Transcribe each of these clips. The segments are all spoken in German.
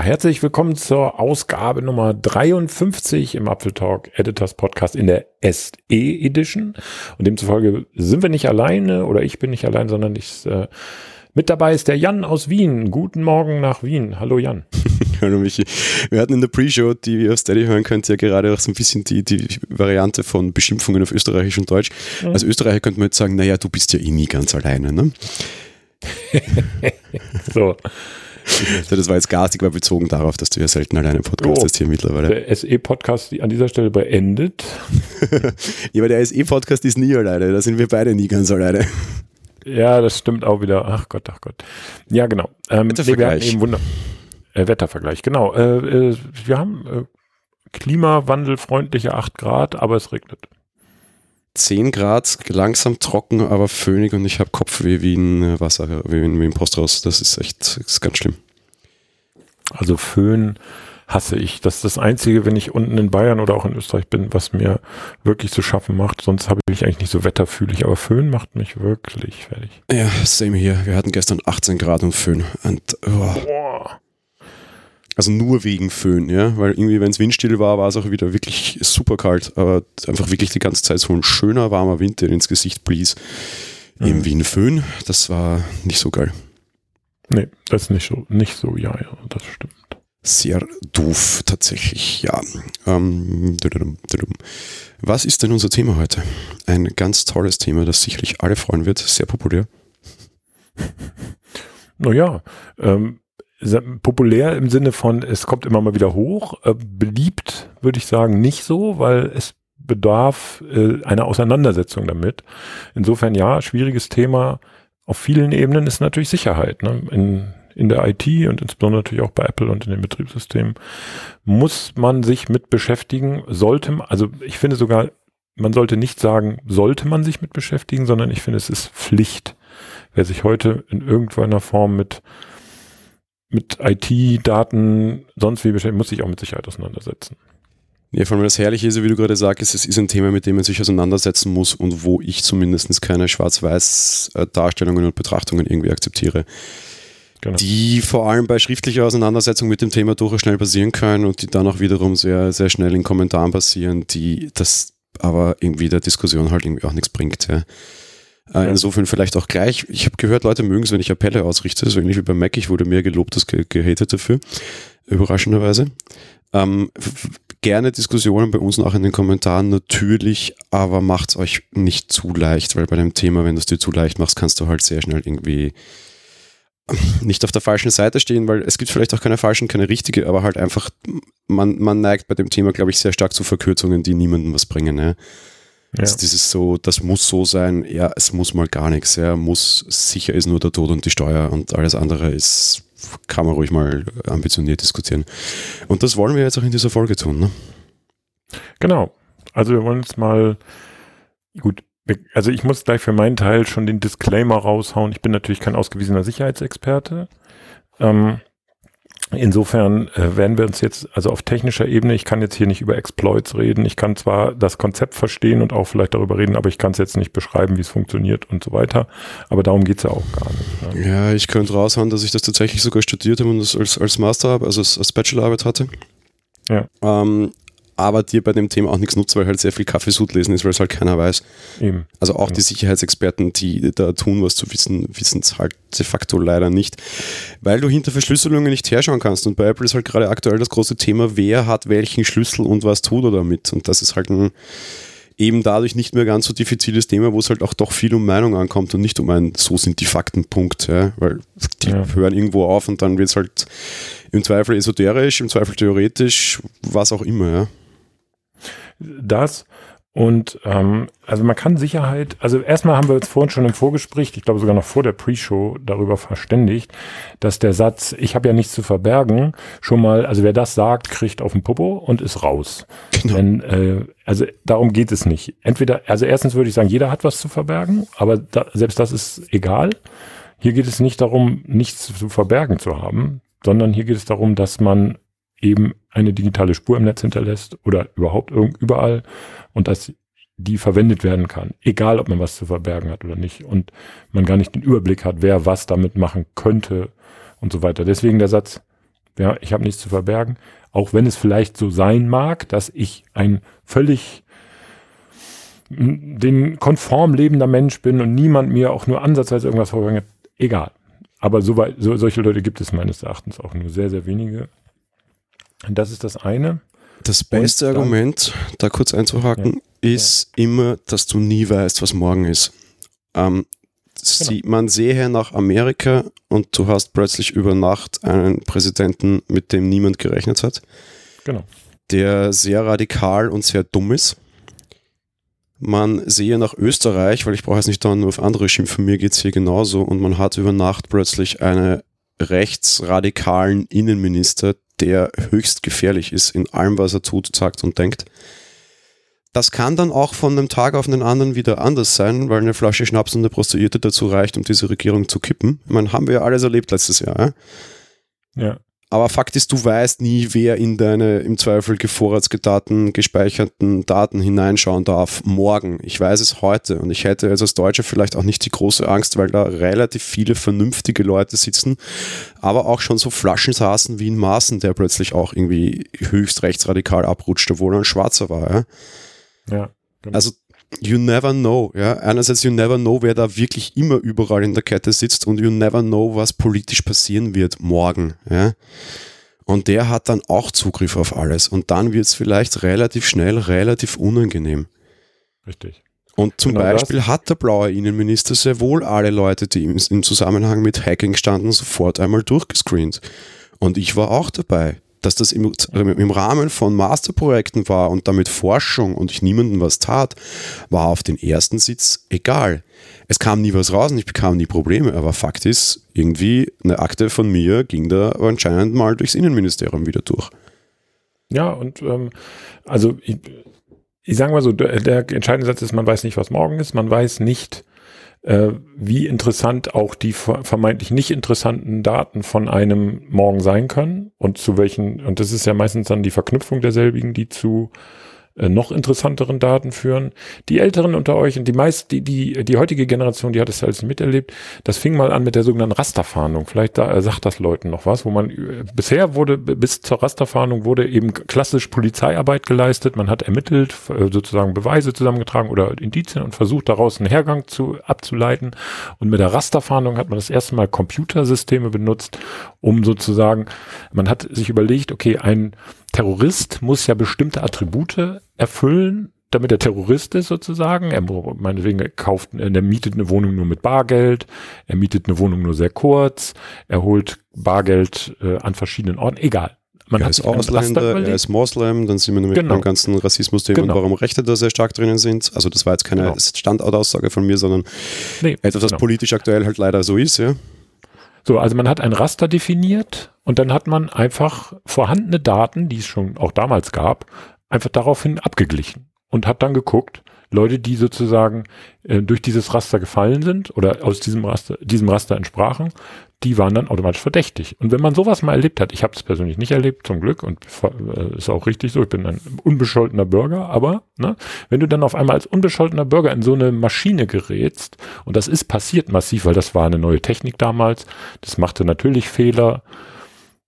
Ja, herzlich willkommen zur Ausgabe Nummer 53 im Apfeltalk Editors Podcast in der SE Edition. Und demzufolge sind wir nicht alleine oder ich bin nicht allein, sondern ich, äh, mit dabei ist der Jan aus Wien. Guten Morgen nach Wien. Hallo Jan. Hallo Michi. Wir hatten in der Pre-Show, die ihr auf Steady hören könnt, ja gerade auch so ein bisschen die, die Variante von Beschimpfungen auf Österreichisch und Deutsch. Mhm. Als Österreicher könnte man jetzt sagen, naja, du bist ja eh nie ganz alleine, ne? so. So, das war jetzt garstig, aber bezogen darauf, dass du ja selten alleine podcastest oh, hier mittlerweile. Der SE-Podcast an dieser Stelle beendet. ja, aber der SE-Podcast ist nie alleine, da sind wir beide nie ganz alleine. Ja, das stimmt auch wieder. Ach Gott, ach Gott. Ja, genau. Ähm, Wettervergleich. Nee, äh, Wettervergleich, genau. Äh, äh, wir haben äh, klimawandelfreundliche 8 Grad, aber es regnet. 10 Grad, langsam trocken, aber föhnig und ich habe Kopfweh wie ein äh, Wasser, wie in, wie ein Posthaus. Das ist echt das ist ganz schlimm. Also Föhn hasse ich. Das ist das Einzige, wenn ich unten in Bayern oder auch in Österreich bin, was mir wirklich zu schaffen macht. Sonst habe ich eigentlich nicht so wetterfühlig, aber Föhn macht mich wirklich fertig. Ja, same hier. Wir hatten gestern 18 Grad und Föhn. Und, oh. Boah. Also nur wegen Föhn, ja, weil irgendwie, wenn es windstill war, war es auch wieder wirklich super kalt, aber einfach wirklich die ganze Zeit so ein schöner, warmer Wind, der ins Gesicht blies. Mhm. Eben wie ein Föhn, das war nicht so geil. Nee, das ist nicht so, nicht so, ja, ja, das stimmt. Sehr doof, tatsächlich, ja. Ähm, was ist denn unser Thema heute? Ein ganz tolles Thema, das sicherlich alle freuen wird, sehr populär. Naja, ähm, populär im Sinne von, es kommt immer mal wieder hoch. Äh, beliebt würde ich sagen nicht so, weil es bedarf äh, einer Auseinandersetzung damit. Insofern ja, schwieriges Thema auf vielen Ebenen ist natürlich Sicherheit. Ne? In, in der IT und insbesondere natürlich auch bei Apple und in den Betriebssystemen muss man sich mit beschäftigen, sollte also ich finde sogar, man sollte nicht sagen, sollte man sich mit beschäftigen, sondern ich finde, es ist Pflicht. Wer sich heute in irgendeiner Form mit mit IT, Daten, sonst wie beschäftigt, muss sich auch mit Sicherheit auseinandersetzen. Ja, vor allem das Herrliche ist, wie du gerade sagst, es ist ein Thema, mit dem man sich auseinandersetzen muss und wo ich zumindest keine Schwarz-Weiß-Darstellungen und Betrachtungen irgendwie akzeptiere. Genau. Die vor allem bei schriftlicher Auseinandersetzung mit dem Thema durchaus schnell passieren können und die dann auch wiederum sehr, sehr schnell in Kommentaren passieren, die das aber irgendwie der Diskussion halt irgendwie auch nichts bringt. Ja. Äh, insofern vielleicht auch gleich. Ich habe gehört, Leute mögen es, wenn ich Appelle ausrichte, so ähnlich wie bei Mac. Ich wurde mehr gelobt als ge gehatet dafür, überraschenderweise. Ähm, gerne Diskussionen bei uns nach in den Kommentaren natürlich, aber macht's euch nicht zu leicht, weil bei dem Thema, wenn du es dir zu leicht machst, kannst du halt sehr schnell irgendwie nicht auf der falschen Seite stehen, weil es gibt vielleicht auch keine falschen, keine richtige, aber halt einfach, man, man neigt bei dem Thema, glaube ich, sehr stark zu Verkürzungen, die niemandem was bringen. Ja. Ja. Also dieses so, das muss so sein, ja, es muss mal gar nichts. Ja, muss, sicher ist nur der Tod und die Steuer und alles andere ist, kann man ruhig mal ambitioniert diskutieren. Und das wollen wir jetzt auch in dieser Folge tun, ne? Genau. Also wir wollen jetzt mal, gut, also ich muss gleich für meinen Teil schon den Disclaimer raushauen. Ich bin natürlich kein ausgewiesener Sicherheitsexperte. Ähm, Insofern äh, werden wir uns jetzt, also auf technischer Ebene, ich kann jetzt hier nicht über Exploits reden, ich kann zwar das Konzept verstehen und auch vielleicht darüber reden, aber ich kann es jetzt nicht beschreiben, wie es funktioniert und so weiter. Aber darum geht's ja auch gar nicht. Ne? Ja, ich könnte raushauen, dass ich das tatsächlich sogar studiert habe und das als, als Master, also als, als Bachelorarbeit hatte. Ja. Ähm, aber dir bei dem Thema auch nichts nutzt, weil halt sehr viel Kaffeesud lesen ist, weil es halt keiner weiß. Eben. Also auch ja. die Sicherheitsexperten, die da tun, was zu wissen, wissen es halt de facto leider nicht, weil du hinter Verschlüsselungen nicht herschauen kannst. Und bei Apple ist halt gerade aktuell das große Thema, wer hat welchen Schlüssel und was tut er damit. Und das ist halt ein eben dadurch nicht mehr ganz so diffiziles Thema, wo es halt auch doch viel um Meinung ankommt und nicht um ein so sind die Faktenpunkt, ja, weil die ja. hören irgendwo auf und dann wird es halt im Zweifel esoterisch, im Zweifel theoretisch, was auch immer, ja das. Und ähm, also man kann Sicherheit, also erstmal haben wir uns vorhin schon im Vorgespräch, ich glaube sogar noch vor der Pre-Show darüber verständigt, dass der Satz, ich habe ja nichts zu verbergen, schon mal, also wer das sagt, kriegt auf den Popo und ist raus. Genau. Denn, äh, also darum geht es nicht. Entweder, also erstens würde ich sagen, jeder hat was zu verbergen, aber da, selbst das ist egal. Hier geht es nicht darum, nichts zu verbergen zu haben, sondern hier geht es darum, dass man eben eine digitale Spur im Netz hinterlässt oder überhaupt überall und dass die verwendet werden kann, egal ob man was zu verbergen hat oder nicht und man gar nicht den Überblick hat, wer was damit machen könnte und so weiter. Deswegen der Satz, ja, ich habe nichts zu verbergen, auch wenn es vielleicht so sein mag, dass ich ein völlig den konform lebender Mensch bin und niemand mir auch nur ansatzweise irgendwas vorbringt, egal. Aber so, so, solche Leute gibt es meines Erachtens auch nur sehr, sehr wenige. Das ist das eine. Das beste dann, Argument, da kurz einzuhaken, ja, ist ja. immer, dass du nie weißt, was morgen ist. Ähm, genau. man sehe nach Amerika und du hast plötzlich über Nacht einen Präsidenten, mit dem niemand gerechnet hat. Genau. Der sehr radikal und sehr dumm ist man sehe nach Österreich, weil ich brauche jetzt nicht da nur auf andere schimpfen, mir geht es hier genauso und man hat über Nacht plötzlich einen rechtsradikalen Innenminister, der höchst gefährlich ist in allem, was er tut, sagt und denkt. Das kann dann auch von einem Tag auf den anderen wieder anders sein, weil eine Flasche Schnaps und eine Prostituierte dazu reicht, um diese Regierung zu kippen. Ich meine, haben wir ja alles erlebt letztes Jahr. Ja. ja. Aber Fakt ist, du weißt nie, wer in deine im Zweifel gevorratsgedaten, gespeicherten Daten hineinschauen darf morgen. Ich weiß es heute und ich hätte als Deutscher vielleicht auch nicht die große Angst, weil da relativ viele vernünftige Leute sitzen, aber auch schon so Flaschen saßen wie in Maßen, der plötzlich auch irgendwie höchst rechtsradikal abrutscht, obwohl er ein Schwarzer war. Ja, ja genau. Also you never know. Ja? Einerseits, you never know, wer da wirklich immer überall in der Kette sitzt und you never know, was politisch passieren wird morgen. Ja? Und der hat dann auch Zugriff auf alles. Und dann wird es vielleicht relativ schnell relativ unangenehm. Richtig. Und zum genau Beispiel das. hat der blaue Innenminister sehr wohl alle Leute, die im, im Zusammenhang mit Hacking standen, sofort einmal durchgescreent. Und ich war auch dabei dass das im, im Rahmen von Masterprojekten war und damit Forschung und ich niemandem was tat, war auf den ersten Sitz egal. Es kam nie was raus und ich bekam nie Probleme, aber Fakt ist, irgendwie eine Akte von mir ging da anscheinend mal durchs Innenministerium wieder durch. Ja, und ähm, also ich, ich sage mal so, der, der entscheidende Satz ist, man weiß nicht, was morgen ist, man weiß nicht, äh, wie interessant auch die vermeintlich nicht interessanten Daten von einem morgen sein können und zu welchen, und das ist ja meistens dann die Verknüpfung derselbigen, die zu äh, noch interessanteren Daten führen. Die Älteren unter euch und die meist, die, die, die heutige Generation, die hat es ja alles miterlebt. Das fing mal an mit der sogenannten Rasterfahndung. Vielleicht da, äh, sagt das Leuten noch was, wo man äh, bisher wurde, bis zur Rasterfahndung wurde eben klassisch Polizeiarbeit geleistet. Man hat ermittelt, sozusagen Beweise zusammengetragen oder Indizien und versucht daraus einen Hergang zu, abzuleiten. Und mit der Rasterfahndung hat man das erste Mal Computersysteme benutzt, um sozusagen, man hat sich überlegt, okay, ein Terrorist muss ja bestimmte Attribute erfüllen, damit er Terrorist ist sozusagen. Er meinetwegen kauft, er mietet eine Wohnung nur mit Bargeld, er mietet eine Wohnung nur sehr kurz, er holt Bargeld äh, an verschiedenen Orten, egal. Man er ist Ausländer, er ist Moslem, dann sind wir nämlich genau. beim ganzen Rassismus-Thema genau. und warum Rechte da sehr stark drinnen sind. Also das war jetzt keine genau. Standortaussage von mir, sondern nee, etwas, was genau. politisch aktuell halt leider so ist, ja. So, also man hat ein Raster definiert und dann hat man einfach vorhandene Daten, die es schon auch damals gab, einfach daraufhin abgeglichen und hat dann geguckt, Leute, die sozusagen äh, durch dieses Raster gefallen sind oder aus diesem Raster, diesem Raster entsprachen, die waren dann automatisch verdächtig. Und wenn man sowas mal erlebt hat, ich habe es persönlich nicht erlebt, zum Glück, und äh, ist auch richtig so, ich bin ein unbescholtener Bürger, aber ne, wenn du dann auf einmal als unbescholtener Bürger in so eine Maschine gerätst, und das ist passiert massiv, weil das war eine neue Technik damals, das machte natürlich Fehler,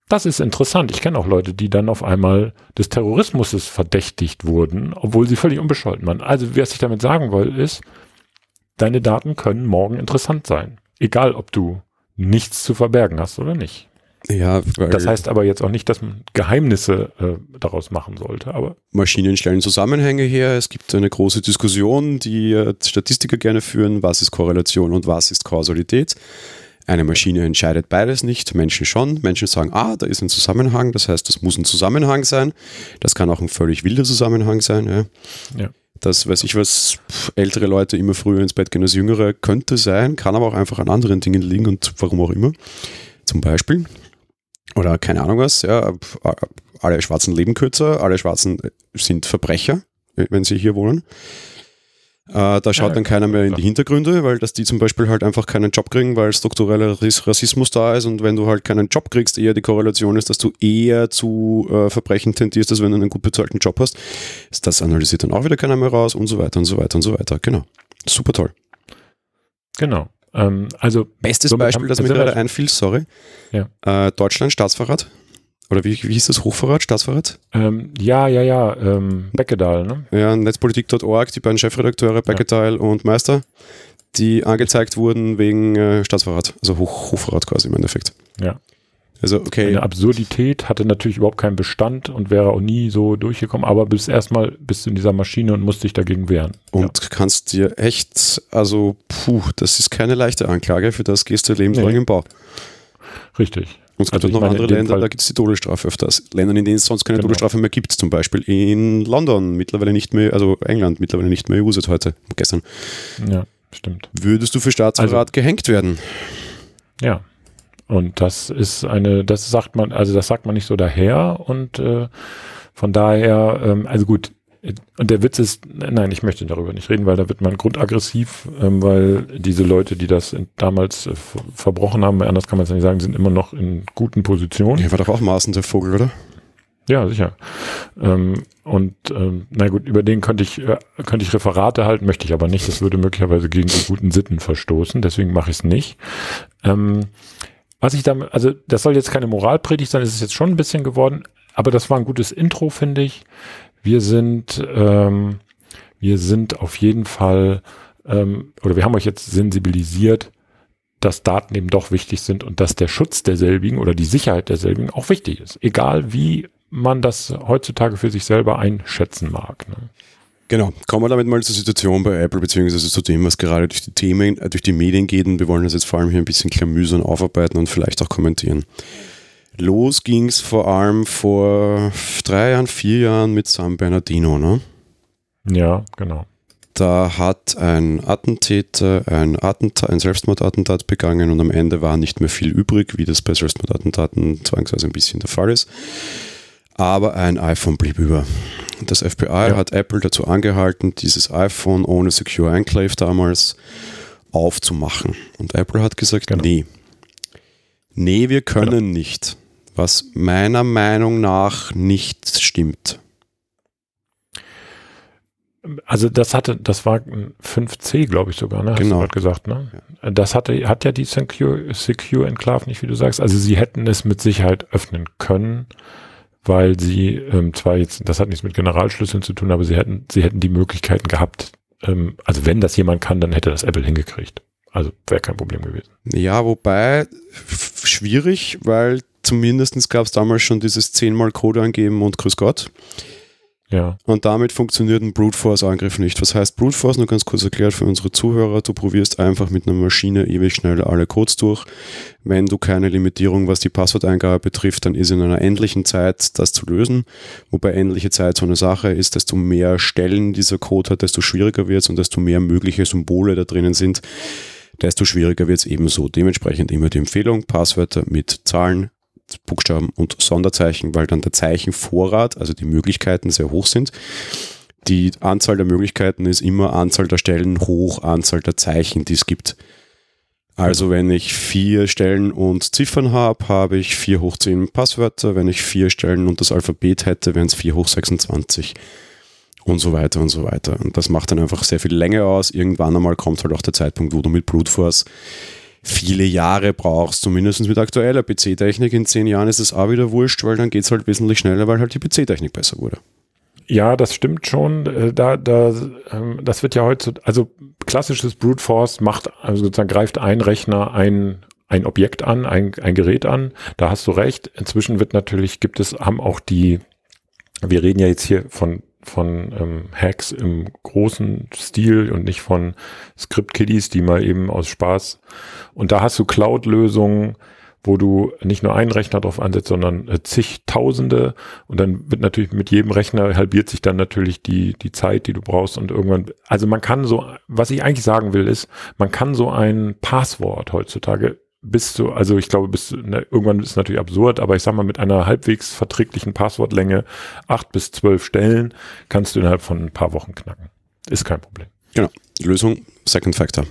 das ist interessant. Ich kenne auch Leute, die dann auf einmal des Terrorismus verdächtigt wurden, obwohl sie völlig unbescholten waren. Also, was ich damit sagen will, ist, deine Daten können morgen interessant sein. Egal, ob du nichts zu verbergen hast oder nicht. Ja, das heißt aber jetzt auch nicht, dass man Geheimnisse äh, daraus machen sollte. Aber Maschinen stellen Zusammenhänge her. Es gibt eine große Diskussion, die äh, Statistiker gerne führen. Was ist Korrelation und was ist Kausalität? Eine Maschine entscheidet beides nicht, Menschen schon. Menschen sagen, ah, da ist ein Zusammenhang, das heißt, das muss ein Zusammenhang sein. Das kann auch ein völlig wilder Zusammenhang sein. Ja. ja. Das weiß ich, was ältere Leute immer früher ins Bett gehen als jüngere, könnte sein, kann aber auch einfach an anderen Dingen liegen und warum auch immer. Zum Beispiel, oder keine Ahnung was, ja, alle Schwarzen leben kürzer, alle Schwarzen sind Verbrecher, wenn sie hier wohnen. Äh, da schaut ja, dann keiner mehr in die Hintergründe, weil dass die zum Beispiel halt einfach keinen Job kriegen, weil struktureller Rassismus da ist und wenn du halt keinen Job kriegst, eher die Korrelation ist, dass du eher zu äh, Verbrechen tendierst, als wenn du einen gut bezahlten Job hast. Das analysiert dann auch wieder keiner mehr raus und so weiter und so weiter und so weiter. Genau. Super toll. Genau. Ähm, also Bestes Beispiel, das mir gerade einfiel, sorry. Ja. Äh, Deutschland, Staatsverrat Oder wie, wie hieß das? Hochverrat? Staatsverrat? Ähm, ja, ja, ja. Ähm, Beckedahl, ne? Ja, netzpolitik.org, die beiden Chefredakteure, Beckedahl ja. und Meister, die angezeigt wurden wegen äh, Staatsverrat. Also Hoch, Hochverrat quasi im Endeffekt. Ja. Also, okay. Eine Absurdität hatte natürlich überhaupt keinen Bestand und wäre auch nie so durchgekommen, aber bis erstmal bist du in dieser Maschine und musst dich dagegen wehren. Und ja. kannst dir echt, also, puh, das ist keine leichte Anklage, für das gehst du lebenslang nee. im Bau. Richtig. Und es gibt also noch andere Länder, Fall da gibt es die Todesstrafe öfters. Ländern, in denen es sonst keine genau. Todesstrafe mehr gibt, zum Beispiel in London mittlerweile nicht mehr, also England mittlerweile nicht mehr EU seit heute, gestern. Ja, stimmt. Würdest du für Staatsverrat also, gehängt werden? Ja, und das ist eine, das sagt man, also das sagt man nicht so daher und äh, von daher, ähm, also gut, und der Witz ist, nein, ich möchte darüber nicht reden, weil da wird man grundaggressiv, ähm, weil diese Leute, die das damals äh, verbrochen haben, anders kann man es nicht sagen, sind immer noch in guten Positionen. Ja, war doch auch Maßen der Vogel, oder? Ja, sicher. Ähm, und ähm, na gut, über den könnte ich, äh, könnte ich Referate halten, möchte ich aber nicht. Das würde möglicherweise gegen die guten Sitten verstoßen, deswegen mache ich es nicht. Ähm, was ich damit, also das soll jetzt keine Moralpredigt sein, ist es jetzt schon ein bisschen geworden, aber das war ein gutes Intro, finde ich. Wir sind, ähm, wir sind auf jeden Fall, ähm, oder wir haben euch jetzt sensibilisiert, dass Daten eben doch wichtig sind und dass der Schutz derselbigen oder die Sicherheit derselbigen auch wichtig ist. Egal wie man das heutzutage für sich selber einschätzen mag. Ne? Genau, kommen wir damit mal zur Situation bei Apple, beziehungsweise zu dem, was gerade durch die Themen, äh, durch die Medien geht. Und wir wollen das jetzt vor allem hier ein bisschen klamüsern aufarbeiten und vielleicht auch kommentieren. Los ging es vor allem vor drei Jahren, vier Jahren mit San Bernardino, ne? Ja, genau. Da hat ein Attentäter ein, Attentat, ein Selbstmordattentat begangen und am Ende war nicht mehr viel übrig, wie das bei Selbstmordattentaten zwangsweise ein bisschen der Fall ist. Aber ein iPhone blieb über. Das FBI ja. hat Apple dazu angehalten, dieses iPhone ohne Secure Enclave damals aufzumachen. Und Apple hat gesagt, genau. nee. Nee, wir können genau. nicht. Was meiner Meinung nach nicht stimmt. Also das hatte, das war 5C, glaube ich sogar, ne? Hast genau. du gerade gesagt, ne? Ja. Das hatte, hat ja die Secure, Secure Enclave nicht, wie du sagst. Also sie hätten es mit Sicherheit öffnen können weil sie ähm, zwar jetzt, das hat nichts mit Generalschlüsseln zu tun, aber sie hätten, sie hätten die Möglichkeiten gehabt. Ähm, also wenn das jemand kann, dann hätte das Apple hingekriegt. Also wäre kein Problem gewesen. Ja, wobei schwierig, weil zumindest gab es damals schon dieses zehnmal Code angeben und Grüß Gott. Ja. Und damit funktioniert ein Brute Force Angriff nicht. Was heißt Brute Force? Nur ganz kurz erklärt für unsere Zuhörer. Du probierst einfach mit einer Maschine ewig schnell alle Codes durch. Wenn du keine Limitierung, was die Passworteingabe betrifft, dann ist in einer endlichen Zeit das zu lösen. Wobei endliche Zeit so eine Sache ist, desto mehr Stellen dieser Code hat, desto schwieriger wird es und desto mehr mögliche Symbole da drinnen sind, desto schwieriger wird es ebenso. Dementsprechend immer die Empfehlung, Passwörter mit Zahlen, Buchstaben und Sonderzeichen, weil dann der Zeichenvorrat, also die Möglichkeiten sehr hoch sind. Die Anzahl der Möglichkeiten ist immer Anzahl der Stellen hoch Anzahl der Zeichen, die es gibt. Also wenn ich vier Stellen und Ziffern habe, habe ich vier hoch zehn Passwörter. Wenn ich vier Stellen und das Alphabet hätte, wären es vier hoch 26 und so weiter und so weiter. Und das macht dann einfach sehr viel Länge aus. Irgendwann einmal kommt halt auch der Zeitpunkt, wo du mit Brute Force viele Jahre brauchst, zumindest mit aktueller PC-Technik. In zehn Jahren ist es auch wieder wurscht, weil dann geht es halt wesentlich schneller, weil halt die PC-Technik besser wurde. Ja, das stimmt schon. Äh, da, da, ähm, das wird ja heute, also klassisches Brute Force macht, also sozusagen greift ein Rechner ein, ein Objekt an, ein, ein Gerät an. Da hast du recht. Inzwischen wird natürlich, gibt es, haben auch die, wir reden ja jetzt hier von von ähm, Hacks im großen Stil und nicht von Script-Kiddies, die mal eben aus Spaß. Und da hast du Cloud-Lösungen, wo du nicht nur einen Rechner drauf ansetzt, sondern äh, zigtausende. Und dann wird natürlich mit jedem Rechner halbiert sich dann natürlich die, die Zeit, die du brauchst. Und irgendwann, also man kann so, was ich eigentlich sagen will, ist, man kann so ein Passwort heutzutage bist du, also ich glaube, bis ne, irgendwann ist es natürlich absurd, aber ich sag mal, mit einer halbwegs verträglichen Passwortlänge acht bis zwölf Stellen kannst du innerhalb von ein paar Wochen knacken. Ist kein Problem. Genau. Lösung, Second Factor.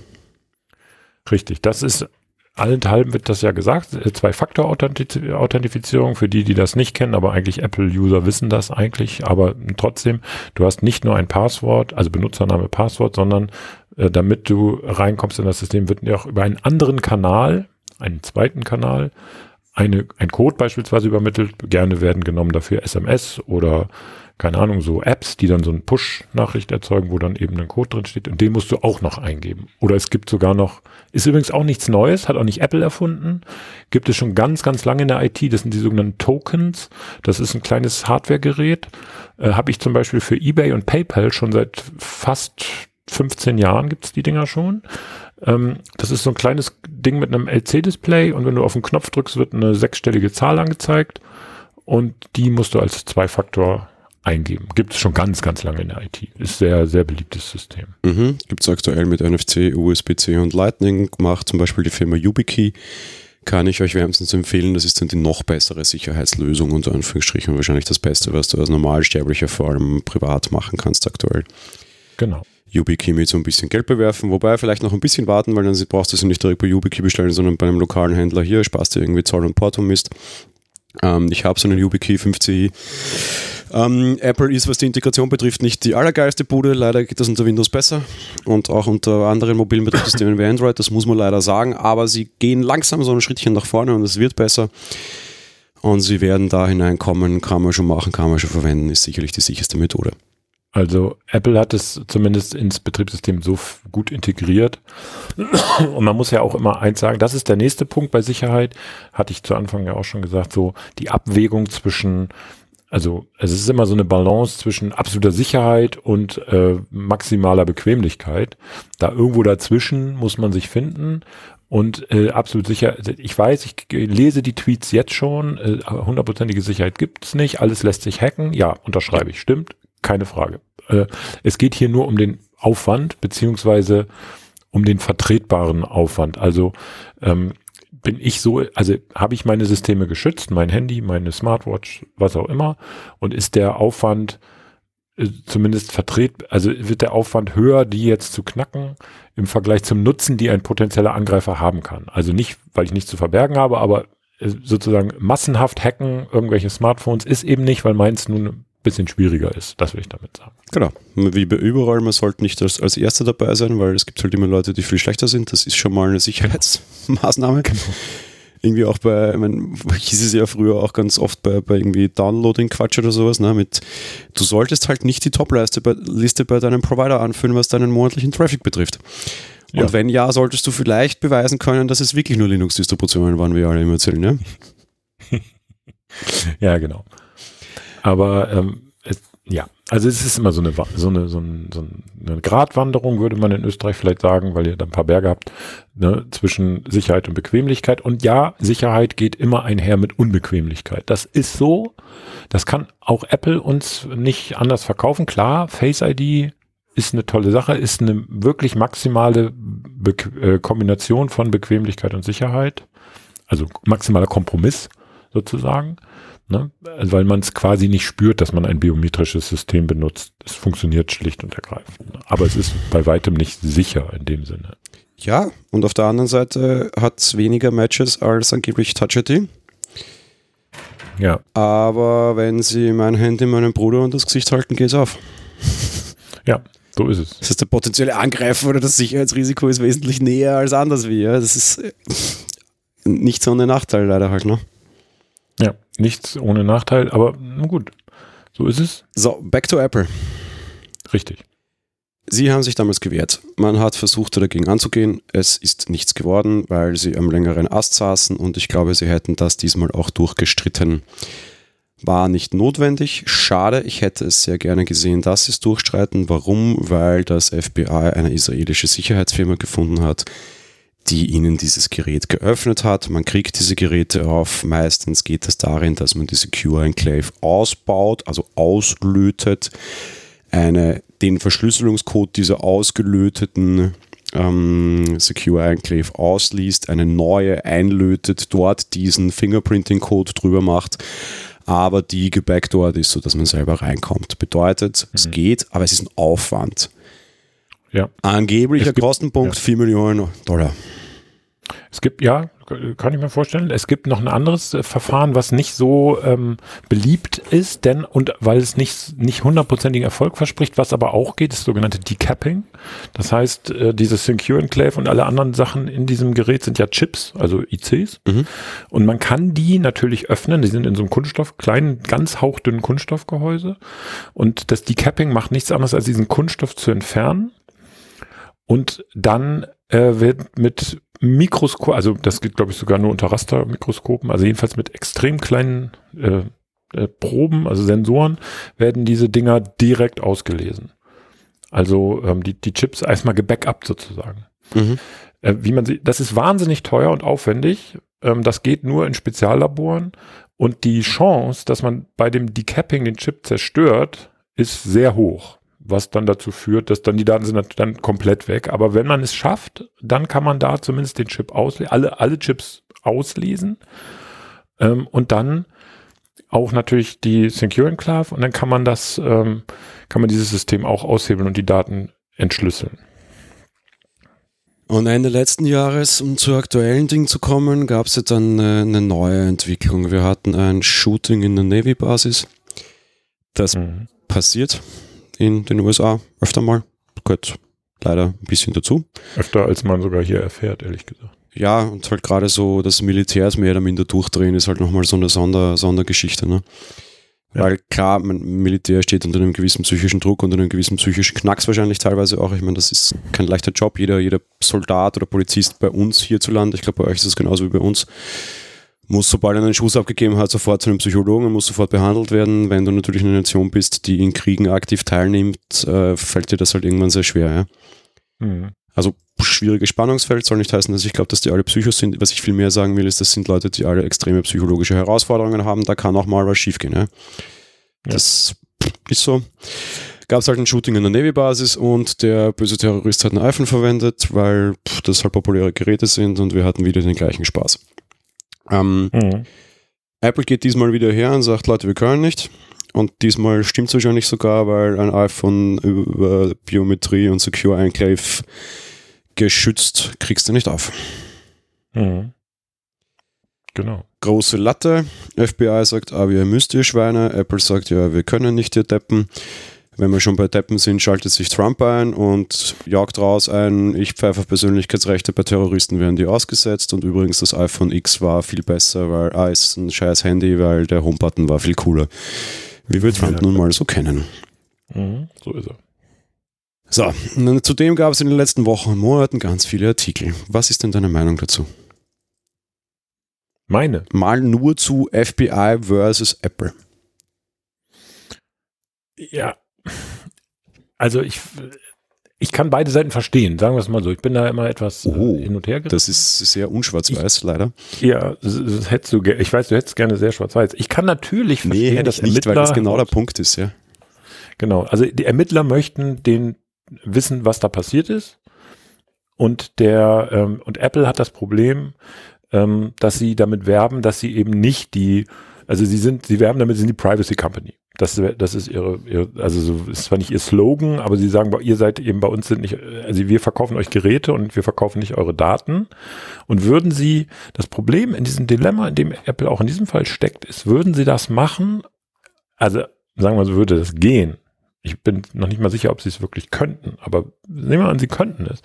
Richtig. Das ist allenthalben wird das ja gesagt, Zwei-Faktor-Authentifizierung für die, die das nicht kennen, aber eigentlich Apple-User wissen das eigentlich, aber trotzdem, du hast nicht nur ein Passwort, also Benutzername, Passwort, sondern äh, damit du reinkommst in das System, wird dir auch über einen anderen Kanal einen zweiten Kanal eine, ein Code beispielsweise übermittelt. Gerne werden genommen dafür SMS oder keine Ahnung, so Apps, die dann so eine Push-Nachricht erzeugen, wo dann eben ein Code drin steht und den musst du auch noch eingeben. Oder es gibt sogar noch, ist übrigens auch nichts Neues, hat auch nicht Apple erfunden, gibt es schon ganz, ganz lange in der IT, das sind die sogenannten Tokens, das ist ein kleines Hardware-Gerät, äh, habe ich zum Beispiel für eBay und PayPal schon seit fast 15 Jahren gibt's die Dinger schon. Ähm, das ist so ein kleines Ding mit einem LC-Display und wenn du auf den Knopf drückst, wird eine sechsstellige Zahl angezeigt und die musst du als Zwei-Faktor eingeben. Gibt es schon ganz, ganz lange in der IT. Ist sehr, sehr beliebtes System. Mhm. Gibt es aktuell mit NFC, USB-C und Lightning. Macht zum Beispiel die Firma YubiKey. Kann ich euch wärmstens empfehlen. Das ist dann die noch bessere Sicherheitslösung unter Anführungsstrichen. Wahrscheinlich das Beste, was du als Normalsterblicher vor allem privat machen kannst aktuell. Genau. YubiKey mit so ein bisschen Geld bewerfen, wobei vielleicht noch ein bisschen warten, weil dann brauchst du sie nicht direkt bei YubiKey bestellen, sondern bei einem lokalen Händler hier, sparst du irgendwie Zoll und Porto Mist. Ähm, ich habe so einen YubiKey 5CI ähm, Apple ist, was die Integration betrifft, nicht die allergeilste Bude. Leider geht das unter Windows besser und auch unter anderen mobilen Betriebssystemen wie Android. Das muss man leider sagen. Aber sie gehen langsam so ein Schrittchen nach vorne und es wird besser. Und sie werden da hineinkommen, kann man schon machen, kann man schon verwenden, ist sicherlich die sicherste Methode. Also Apple hat es zumindest ins Betriebssystem so gut integriert. Und man muss ja auch immer eins sagen, das ist der nächste Punkt bei Sicherheit, hatte ich zu Anfang ja auch schon gesagt, so die Abwägung zwischen also es ist immer so eine Balance zwischen absoluter Sicherheit und äh, maximaler Bequemlichkeit. Da irgendwo dazwischen muss man sich finden. Und äh, absolut sicher, ich weiß, ich lese die Tweets jetzt schon, äh, hundertprozentige Sicherheit gibt's nicht, alles lässt sich hacken. Ja, unterschreibe ich, stimmt, keine Frage. Äh, es geht hier nur um den Aufwand, beziehungsweise um den vertretbaren Aufwand. Also ähm, bin ich so, also habe ich meine Systeme geschützt, mein Handy, meine Smartwatch, was auch immer, und ist der Aufwand äh, zumindest vertret, also wird der Aufwand höher, die jetzt zu knacken im Vergleich zum Nutzen, die ein potenzieller Angreifer haben kann. Also nicht, weil ich nichts zu verbergen habe, aber äh, sozusagen massenhaft hacken irgendwelche Smartphones ist eben nicht, weil meins nun bisschen schwieriger ist. Das will ich damit sagen. Genau. Wie bei überall, man sollte nicht als, als Erster dabei sein, weil es gibt halt immer Leute, die viel schlechter sind. Das ist schon mal eine Sicherheitsmaßnahme. Genau. Irgendwie auch bei, ich meine, hieß es ja früher auch ganz oft bei, bei irgendwie Downloading-Quatsch oder sowas, ne, mit, du solltest halt nicht die Top-Liste bei, Liste bei deinem Provider anfüllen, was deinen monatlichen Traffic betrifft. Und ja. wenn ja, solltest du vielleicht beweisen können, dass es wirklich nur Linux-Distributionen waren, wie alle immer erzählen, ne? ja, genau. Aber ähm, es, ja, also es ist immer so eine, so eine, so, ein, so eine Gratwanderung, würde man in Österreich vielleicht sagen, weil ihr da ein paar Berge habt, ne, zwischen Sicherheit und Bequemlichkeit. Und ja, Sicherheit geht immer einher mit Unbequemlichkeit. Das ist so. Das kann auch Apple uns nicht anders verkaufen. Klar, Face ID ist eine tolle Sache, ist eine wirklich maximale Be äh, Kombination von Bequemlichkeit und Sicherheit. Also maximaler Kompromiss sozusagen. Ne? Weil man es quasi nicht spürt, dass man ein biometrisches System benutzt. Es funktioniert schlicht und ergreifend. Aber es ist bei weitem nicht sicher in dem Sinne. Ja, und auf der anderen Seite hat es weniger Matches als angeblich Touch ID. Ja. Aber wenn sie mein Handy meinem Bruder und das Gesicht halten, geht es auf. Ja, so ist es. Das heißt, der potenzielle Angreifer oder das Sicherheitsrisiko ist wesentlich näher als anders wie. Ja? Das ist äh, nicht so ein Nachteil leider halt, ne? Ja, nichts ohne Nachteil, aber nun gut, so ist es. So, back to Apple. Richtig. Sie haben sich damals gewehrt. Man hat versucht, dagegen anzugehen. Es ist nichts geworden, weil sie am längeren Ast saßen und ich glaube, sie hätten das diesmal auch durchgestritten. War nicht notwendig. Schade, ich hätte es sehr gerne gesehen, dass sie es durchstreiten. Warum? Weil das FBI eine israelische Sicherheitsfirma gefunden hat, die ihnen dieses Gerät geöffnet hat. Man kriegt diese Geräte auf. Meistens geht es darin, dass man die Secure Enclave ausbaut, also auslötet, eine, den Verschlüsselungscode dieser ausgelöteten ähm, Secure Enclave ausliest, eine neue einlötet, dort diesen Fingerprinting-Code drüber macht, aber die gebackdoored ist, sodass man selber reinkommt. Bedeutet, mhm. es geht, aber es ist ein Aufwand. Ja. Angeblicher Kostenpunkt ja. 4 Millionen Dollar. Es gibt, ja, kann ich mir vorstellen. Es gibt noch ein anderes äh, Verfahren, was nicht so ähm, beliebt ist, denn und weil es nicht nicht hundertprozentigen Erfolg verspricht, was aber auch geht, ist das sogenannte Decapping. Das heißt, äh, dieses Secure Enclave und alle anderen Sachen in diesem Gerät sind ja Chips, also ICs. Mhm. Und man kann die natürlich öffnen. Die sind in so einem Kunststoff, kleinen, ganz hauchdünnen Kunststoffgehäuse. Und das Decapping macht nichts anderes, als diesen Kunststoff zu entfernen. Und dann äh, wird mit Mikroskop, also das geht glaube ich sogar nur unter Rastermikroskopen, also jedenfalls mit extrem kleinen äh, äh, Proben, also Sensoren, werden diese Dinger direkt ausgelesen. Also ähm, die, die Chips erstmal gebackupt sozusagen. Mhm. Äh, wie man sieht, das ist wahnsinnig teuer und aufwendig. Ähm, das geht nur in Speziallaboren. Und die Chance, dass man bei dem Decapping den Chip zerstört, ist sehr hoch was dann dazu führt, dass dann die Daten sind dann komplett weg. Aber wenn man es schafft, dann kann man da zumindest den Chip auslesen, alle, alle Chips auslesen ähm, und dann auch natürlich die Secure Enclave und dann kann man das, ähm, kann man dieses System auch aushebeln und die Daten entschlüsseln. Und Ende letzten Jahres, um zu aktuellen Dingen zu kommen, gab es ja dann eine, eine neue Entwicklung. Wir hatten ein Shooting in der Navy-Basis. Das mhm. passiert in den USA öfter mal. Gehört leider ein bisschen dazu. Öfter als man sogar hier erfährt, ehrlich gesagt. Ja, und halt gerade so das Militärs mehr oder minder durchdrehen ist halt nochmal so eine Sonder, Sondergeschichte. Ne? Ja. Weil klar, mein Militär steht unter einem gewissen psychischen Druck, unter einem gewissen psychischen Knacks wahrscheinlich teilweise auch. Ich meine, das ist kein leichter Job. Jeder, jeder Soldat oder Polizist bei uns hierzulande, ich glaube, bei euch ist es genauso wie bei uns, muss, sobald er einen Schuss abgegeben hat, sofort zu einem Psychologen und muss sofort behandelt werden. Wenn du natürlich eine Nation bist, die in Kriegen aktiv teilnimmt, äh, fällt dir das halt irgendwann sehr schwer. Ja? Mhm. Also schwieriges Spannungsfeld soll nicht heißen, dass ich glaube, dass die alle Psychos sind. Was ich viel mehr sagen will, ist, das sind Leute, die alle extreme psychologische Herausforderungen haben. Da kann auch mal was schiefgehen. Ja? ja. Das ist so. Gab es halt ein Shooting in der Navy-Basis und der böse Terrorist hat ein iPhone verwendet, weil pff, das halt populäre Geräte sind und wir hatten wieder den gleichen Spaß. Ähm, mhm. Apple geht diesmal wieder her und sagt, Leute, wir können nicht. Und diesmal stimmt es wahrscheinlich sogar, weil ein iPhone über Biometrie und Secure Enclave geschützt kriegst du nicht auf. Mhm. Genau. Große Latte. FBI sagt, aber ihr müsst ihr Schweine. Apple sagt, ja, wir können nicht ihr Deppen. Wenn wir schon bei Deppen sind, schaltet sich Trump ein und jagt raus ein, ich pfeife auf Persönlichkeitsrechte, bei Terroristen werden die ausgesetzt und übrigens das iPhone X war viel besser, weil, ah, ist ein scheiß Handy, weil der Homebutton war viel cooler. Wie wir Trump nun mal so kennen. Mhm, so ist er. So, zudem gab es in den letzten Wochen und Monaten ganz viele Artikel. Was ist denn deine Meinung dazu? Meine? Mal nur zu FBI versus Apple. Ja, also ich, ich kann beide Seiten verstehen, sagen wir es mal so. Ich bin da immer etwas äh, oh, hin und her gerissen. Das ist sehr unschwarz-weiß, leider. Ja, das hättest du, ich weiß, du hättest gerne sehr schwarz-weiß. Ich kann natürlich verstehen, nee, dass nicht, weil das genau der Punkt ist, ja. Genau, also die Ermittler möchten den wissen, was da passiert ist. Und der ähm, und Apple hat das Problem, ähm, dass sie damit werben, dass sie eben nicht die, also sie sind, sie werben damit, sie sind die Privacy Company. Das, das ist ihre, ihre, also so ist zwar nicht ihr Slogan, aber sie sagen, ihr seid eben bei uns sind nicht, also wir verkaufen euch Geräte und wir verkaufen nicht eure Daten. Und würden sie, das Problem in diesem Dilemma, in dem Apple auch in diesem Fall steckt, ist, würden sie das machen, also sagen wir so, würde das gehen. Ich bin noch nicht mal sicher, ob sie es wirklich könnten, aber nehmen wir an, sie könnten es.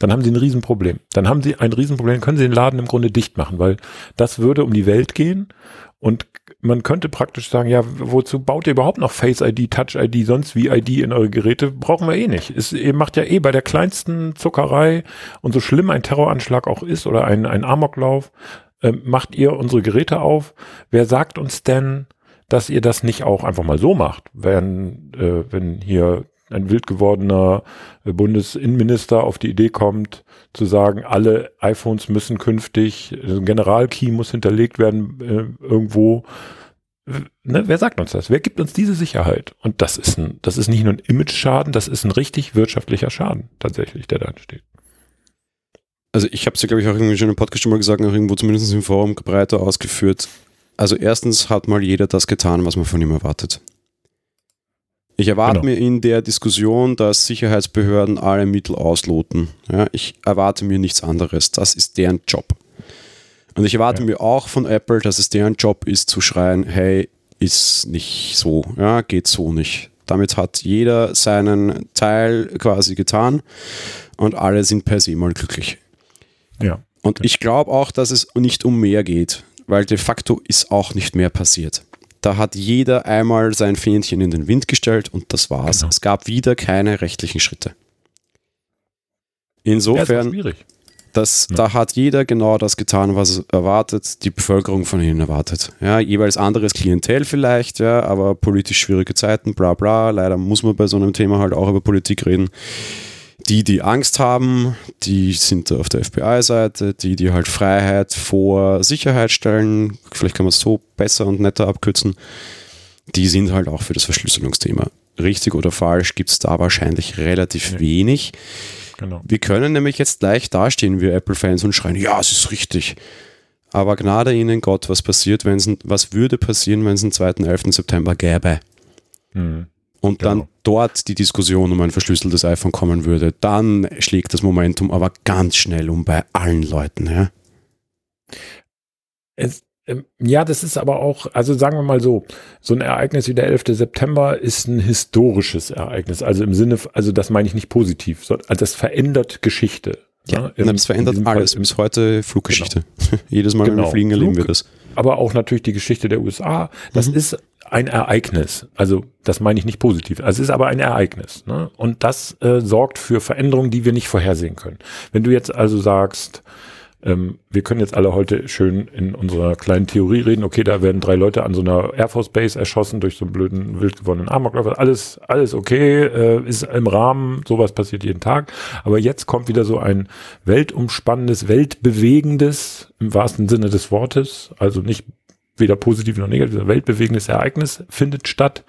Dann haben sie ein Riesenproblem. Dann haben sie ein Riesenproblem, können sie den Laden im Grunde dicht machen, weil das würde um die Welt gehen und man könnte praktisch sagen, ja, wozu baut ihr überhaupt noch Face ID, Touch ID, sonst wie ID in eure Geräte? Brauchen wir eh nicht. Es, ihr macht ja eh bei der kleinsten Zuckerei und so schlimm ein Terroranschlag auch ist oder ein, ein Amoklauf, äh, macht ihr unsere Geräte auf. Wer sagt uns denn, dass ihr das nicht auch einfach mal so macht, wenn, äh, wenn hier ein wild gewordener äh, Bundesinnenminister auf die Idee kommt, zu sagen, alle iPhones müssen künftig, also ein Generalkey muss hinterlegt werden äh, irgendwo. Ne, wer sagt uns das? Wer gibt uns diese Sicherheit? Und das ist ein, das ist nicht nur ein Image-Schaden, das ist ein richtig wirtschaftlicher Schaden tatsächlich, der da entsteht. Also ich habe es ja, glaube ich, auch irgendwie schon im Podcast schon mal gesagt, auch irgendwo zumindest im Forum breiter ausgeführt. Also erstens hat mal jeder das getan, was man von ihm erwartet. Ich erwarte genau. mir in der Diskussion, dass Sicherheitsbehörden alle Mittel ausloten. Ja, ich erwarte mir nichts anderes. Das ist deren Job. Und ich erwarte ja. mir auch von Apple, dass es deren Job ist, zu schreien, hey, ist nicht so, ja, geht so nicht. Damit hat jeder seinen Teil quasi getan und alle sind per se mal glücklich. Ja. Und ich glaube auch, dass es nicht um mehr geht, weil de facto ist auch nicht mehr passiert. Da hat jeder einmal sein Fähnchen in den Wind gestellt und das war's. Genau. Es gab wieder keine rechtlichen Schritte. Insofern, ja, das, ja. da hat jeder genau das getan, was erwartet, die Bevölkerung von ihnen erwartet. Ja, jeweils anderes Klientel vielleicht, ja, aber politisch schwierige Zeiten, bla bla. Leider muss man bei so einem Thema halt auch über Politik reden. Die, die Angst haben, die sind auf der FBI-Seite, die, die halt Freiheit vor Sicherheit stellen, vielleicht kann man es so besser und netter abkürzen, die sind halt auch für das Verschlüsselungsthema. Richtig oder falsch gibt es da wahrscheinlich relativ ja. wenig. Genau. Wir können nämlich jetzt gleich dastehen, wir Apple-Fans, und schreien, ja, es ist richtig. Aber Gnade ihnen Gott, was passiert, wenn es, was würde passieren, wenn es einen 2.11. September gäbe? Mhm. Und genau. dann dort die Diskussion um ein verschlüsseltes iPhone kommen würde, dann schlägt das Momentum aber ganz schnell um bei allen Leuten. Ja? Es, ähm, ja, das ist aber auch, also sagen wir mal so, so ein Ereignis wie der 11. September ist ein historisches Ereignis. Also im Sinne, also das meine ich nicht positiv, also das verändert Geschichte. Ja, ja das verändert alles. Fall, Bis heute Fluggeschichte. Genau. Jedes Mal, genau. wenn wir genau. fliegen, erleben Flug, wir das. Aber auch natürlich die Geschichte der USA. Das mhm. ist ein Ereignis. Also das meine ich nicht positiv. Also es ist aber ein Ereignis. Ne? Und das äh, sorgt für Veränderungen, die wir nicht vorhersehen können. Wenn du jetzt also sagst, ähm, wir können jetzt alle heute schön in unserer kleinen Theorie reden, okay, da werden drei Leute an so einer Air Force Base erschossen durch so einen blöden, wild gewonnenen Amokläufer. Alles, alles okay, äh, ist im Rahmen, sowas passiert jeden Tag. Aber jetzt kommt wieder so ein weltumspannendes, weltbewegendes, im wahrsten Sinne des Wortes, also nicht weder positiv noch negativ, ein weltbewegendes Ereignis findet statt,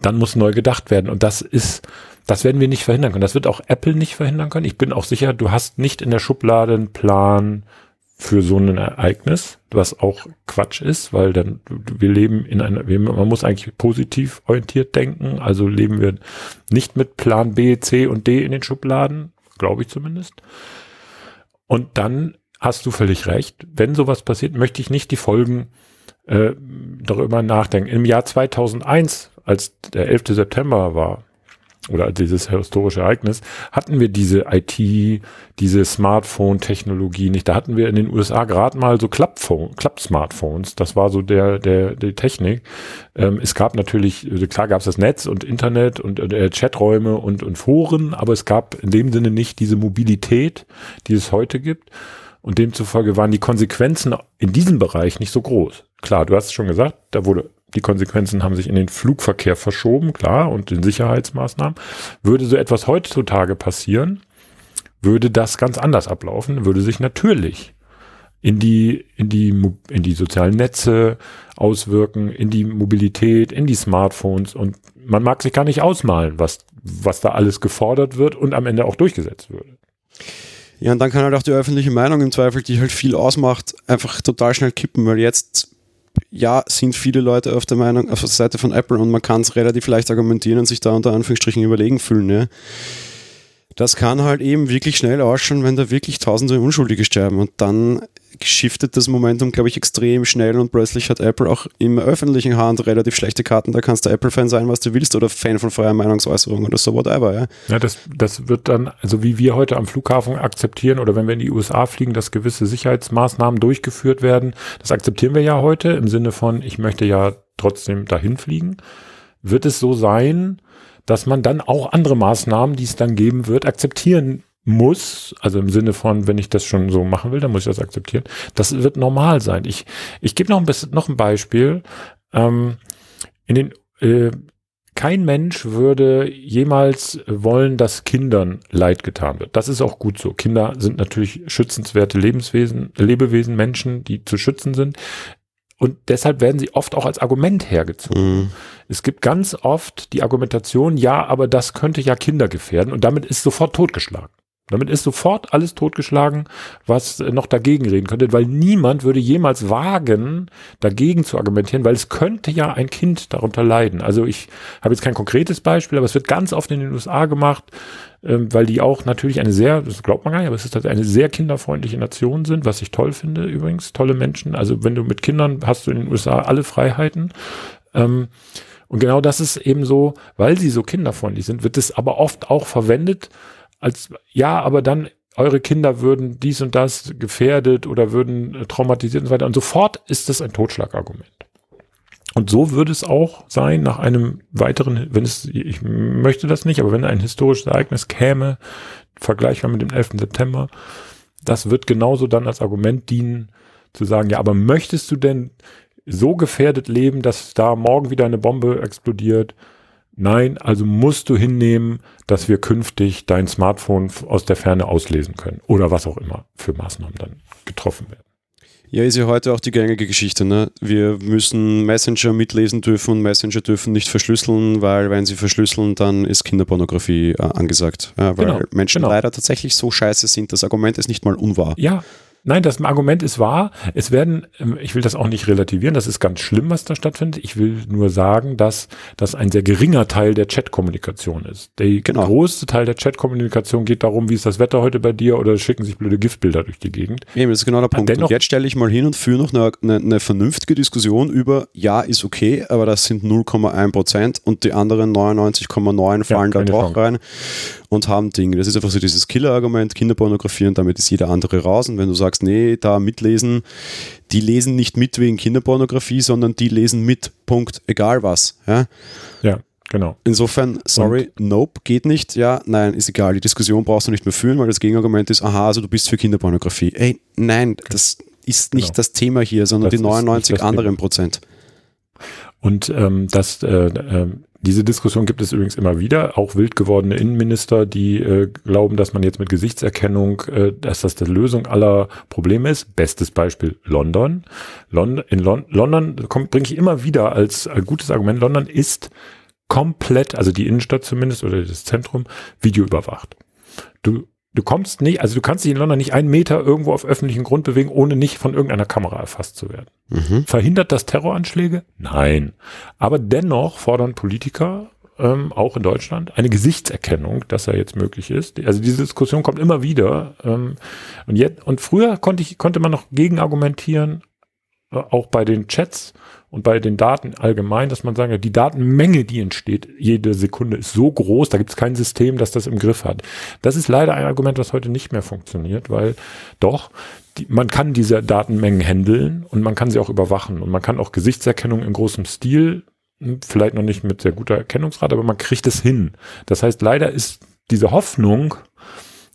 dann muss neu gedacht werden. Und das ist, das werden wir nicht verhindern können. Das wird auch Apple nicht verhindern können. Ich bin auch sicher, du hast nicht in der Schublade einen Plan für so ein Ereignis, was auch Quatsch ist, weil dann wir leben in einer, man muss eigentlich positiv orientiert denken, also leben wir nicht mit Plan B, C und D in den Schubladen, glaube ich zumindest. Und dann hast du völlig recht. Wenn sowas passiert, möchte ich nicht die Folgen äh, darüber nachdenken. Im Jahr 2001, als der 11. September war, oder dieses historische Ereignis, hatten wir diese IT, diese Smartphone-Technologie nicht. Da hatten wir in den USA gerade mal so Klapp-Smartphones. Das war so der, der, die Technik. Ähm, es gab natürlich, also klar gab es das Netz und Internet und äh, Chaträume und, und Foren, aber es gab in dem Sinne nicht diese Mobilität, die es heute gibt. Und demzufolge waren die Konsequenzen in diesem Bereich nicht so groß. Klar, du hast es schon gesagt, da wurde, die Konsequenzen haben sich in den Flugverkehr verschoben, klar, und den Sicherheitsmaßnahmen. Würde so etwas heutzutage passieren, würde das ganz anders ablaufen, würde sich natürlich in die, in die, in die sozialen Netze auswirken, in die Mobilität, in die Smartphones und man mag sich gar nicht ausmalen, was, was da alles gefordert wird und am Ende auch durchgesetzt würde. Ja, und dann kann halt auch die öffentliche Meinung im Zweifel, die halt viel ausmacht, einfach total schnell kippen, weil jetzt ja, sind viele Leute auf der Meinung, auf der Seite von Apple und man kann es relativ leicht argumentieren und sich da unter Anführungsstrichen überlegen fühlen. Ja. Das kann halt eben wirklich schnell ausschauen, wenn da wirklich tausende Unschuldige sterben und dann shiftet das Momentum, glaube ich, extrem schnell und plötzlich hat Apple auch im öffentlichen Hand relativ schlechte Karten. Da kannst du Apple-Fan sein, was du willst oder Fan von freier Meinungsäußerung oder so, whatever. Ja, ja das, das wird dann, also wie wir heute am Flughafen akzeptieren oder wenn wir in die USA fliegen, dass gewisse Sicherheitsmaßnahmen durchgeführt werden, das akzeptieren wir ja heute im Sinne von, ich möchte ja trotzdem dahin fliegen. Wird es so sein, dass man dann auch andere Maßnahmen, die es dann geben wird, akzeptieren muss, also im Sinne von, wenn ich das schon so machen will, dann muss ich das akzeptieren. Das wird normal sein. Ich, ich gebe noch ein bisschen, noch ein Beispiel. Ähm, in den, äh, kein Mensch würde jemals wollen, dass Kindern Leid getan wird. Das ist auch gut so. Kinder sind natürlich schützenswerte Lebenswesen, Lebewesen, Menschen, die zu schützen sind. Und deshalb werden sie oft auch als Argument hergezogen. Mhm. Es gibt ganz oft die Argumentation, ja, aber das könnte ja Kinder gefährden und damit ist sofort totgeschlagen. Damit ist sofort alles totgeschlagen, was noch dagegen reden könnte, weil niemand würde jemals wagen, dagegen zu argumentieren, weil es könnte ja ein Kind darunter leiden. Also ich habe jetzt kein konkretes Beispiel, aber es wird ganz oft in den USA gemacht, ähm, weil die auch natürlich eine sehr, das glaubt man gar nicht, aber es ist halt eine sehr kinderfreundliche Nation sind, was ich toll finde übrigens, tolle Menschen. Also wenn du mit Kindern hast du in den USA alle Freiheiten. Ähm, und genau das ist eben so, weil sie so kinderfreundlich sind, wird es aber oft auch verwendet, als ja, aber dann eure Kinder würden dies und das gefährdet oder würden äh, traumatisiert und so weiter. Und sofort ist das ein Totschlagargument. Und so würde es auch sein nach einem weiteren, wenn es, ich möchte das nicht, aber wenn ein historisches Ereignis käme, vergleichbar mit dem 11. September, das wird genauso dann als Argument dienen, zu sagen, ja, aber möchtest du denn so gefährdet leben, dass da morgen wieder eine Bombe explodiert? Nein, also musst du hinnehmen, dass wir künftig dein Smartphone aus der Ferne auslesen können oder was auch immer für Maßnahmen dann getroffen werden. Ja, ist ja heute auch die gängige Geschichte. Ne? Wir müssen Messenger mitlesen dürfen und Messenger dürfen nicht verschlüsseln, weil wenn sie verschlüsseln, dann ist Kinderpornografie äh, angesagt. Ja, weil genau, Menschen genau. leider tatsächlich so scheiße sind. Das Argument ist nicht mal unwahr. Ja, Nein, das Argument ist wahr. Es werden, ähm, ich will das auch nicht relativieren, das ist ganz schlimm, was da stattfindet. Ich will nur sagen, dass das ein sehr geringer Teil der Chatkommunikation ist. Der genau. größte Teil der Chatkommunikation geht darum, wie ist das Wetter heute bei dir oder schicken sich blöde Giftbilder durch die Gegend. Eben, das ist genau der Punkt. Dennoch, und jetzt stelle ich mal hin und führe noch eine, eine, eine, vernünftige Diskussion über, ja, ist okay, aber das sind 0,1 Prozent und die anderen 99,9 fallen ja, da doch rein und haben Dinge. Das ist einfach so dieses Killer-Argument, Kinderpornografie und damit ist jeder andere raus. Und wenn du sagst, nee, da mitlesen, die lesen nicht mit wegen Kinderpornografie, sondern die lesen mit, Punkt, egal was. Ja, ja genau. Insofern, sorry, und? nope, geht nicht. Ja, nein, ist egal. Die Diskussion brauchst du nicht mehr führen, weil das Gegenargument ist, aha, also du bist für Kinderpornografie. Ey, nein, das ist nicht genau. das Thema hier, sondern das die 99 anderen Prozent. Und ähm, das, äh, äh, diese Diskussion gibt es übrigens immer wieder. Auch wild gewordene Innenminister, die äh, glauben, dass man jetzt mit Gesichtserkennung, äh, dass das die Lösung aller Probleme ist. Bestes Beispiel London. London in Lon London bringe ich immer wieder als äh, gutes Argument. London ist komplett, also die Innenstadt zumindest oder das Zentrum, videoüberwacht. Du Du kommst nicht, also du kannst dich in London nicht einen Meter irgendwo auf öffentlichem Grund bewegen, ohne nicht von irgendeiner Kamera erfasst zu werden. Mhm. Verhindert das Terroranschläge? Nein. Aber dennoch fordern Politiker, ähm, auch in Deutschland, eine Gesichtserkennung, dass er jetzt möglich ist. Also diese Diskussion kommt immer wieder. Ähm, und, jetzt, und früher konnte, ich, konnte man noch gegen argumentieren, äh, auch bei den Chats und bei den Daten allgemein, dass man sagen, die Datenmenge, die entsteht, jede Sekunde ist so groß, da gibt es kein System, das das im Griff hat. Das ist leider ein Argument, was heute nicht mehr funktioniert, weil doch, die, man kann diese Datenmengen handeln und man kann sie auch überwachen und man kann auch Gesichtserkennung in großem Stil, hm, vielleicht noch nicht mit sehr guter Erkennungsrate, aber man kriegt es hin. Das heißt, leider ist diese Hoffnung,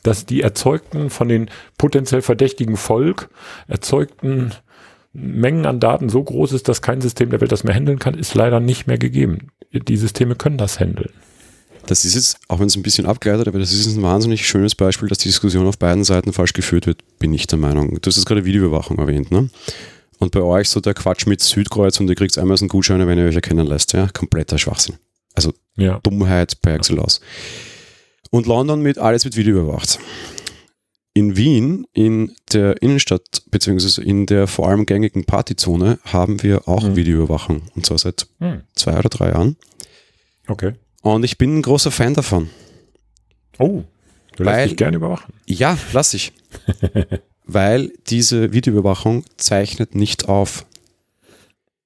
dass die erzeugten von den potenziell verdächtigen Volk erzeugten Mengen an Daten so groß ist, dass kein System der Welt das mehr handeln kann, ist leider nicht mehr gegeben. Die Systeme können das handeln. Das ist jetzt, auch wenn es ein bisschen abgleitet, aber das ist ein wahnsinnig schönes Beispiel, dass die Diskussion auf beiden Seiten falsch geführt wird, bin ich der Meinung. Du hast jetzt gerade Videoüberwachung erwähnt, ne? Und bei euch so der Quatsch mit Südkreuz und ihr kriegt einmal so einen Gutschein, wenn ihr euch erkennen lässt, ja? Kompletter Schwachsinn. Also ja. Dummheit per excellence. Und London mit alles wird videoüberwacht. In Wien, in der Innenstadt, beziehungsweise in der vor allem gängigen Partyzone, haben wir auch mhm. Videoüberwachung. Und zwar seit mhm. zwei oder drei Jahren. Okay. Und ich bin ein großer Fan davon. Oh, du lässt dich gerne überwachen. Ja, lass ich. weil diese Videoüberwachung zeichnet nicht auf.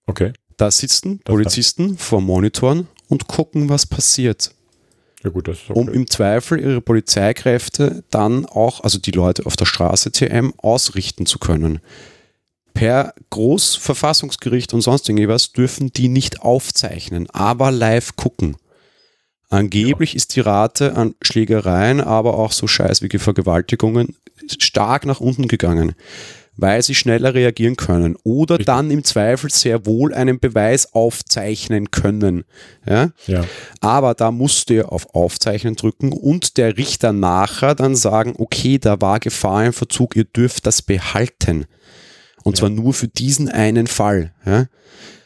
Okay. Da sitzen das Polizisten vor Monitoren und gucken, was passiert. Ja gut, okay. um im Zweifel ihre Polizeikräfte dann auch, also die Leute auf der Straße TM, ausrichten zu können. Per Großverfassungsgericht und sonst irgendwas dürfen die nicht aufzeichnen, aber live gucken. Angeblich ja. ist die Rate an Schlägereien, aber auch so Scheiß wie Vergewaltigungen stark nach unten gegangen weil sie schneller reagieren können oder Richtig. dann im Zweifel sehr wohl einen Beweis aufzeichnen können. Ja? ja. Aber da musst du auf Aufzeichnen drücken und der Richter nachher dann sagen, okay, da war Gefahr im Verzug, ihr dürft das behalten. Und ja. zwar nur für diesen einen Fall. Ja?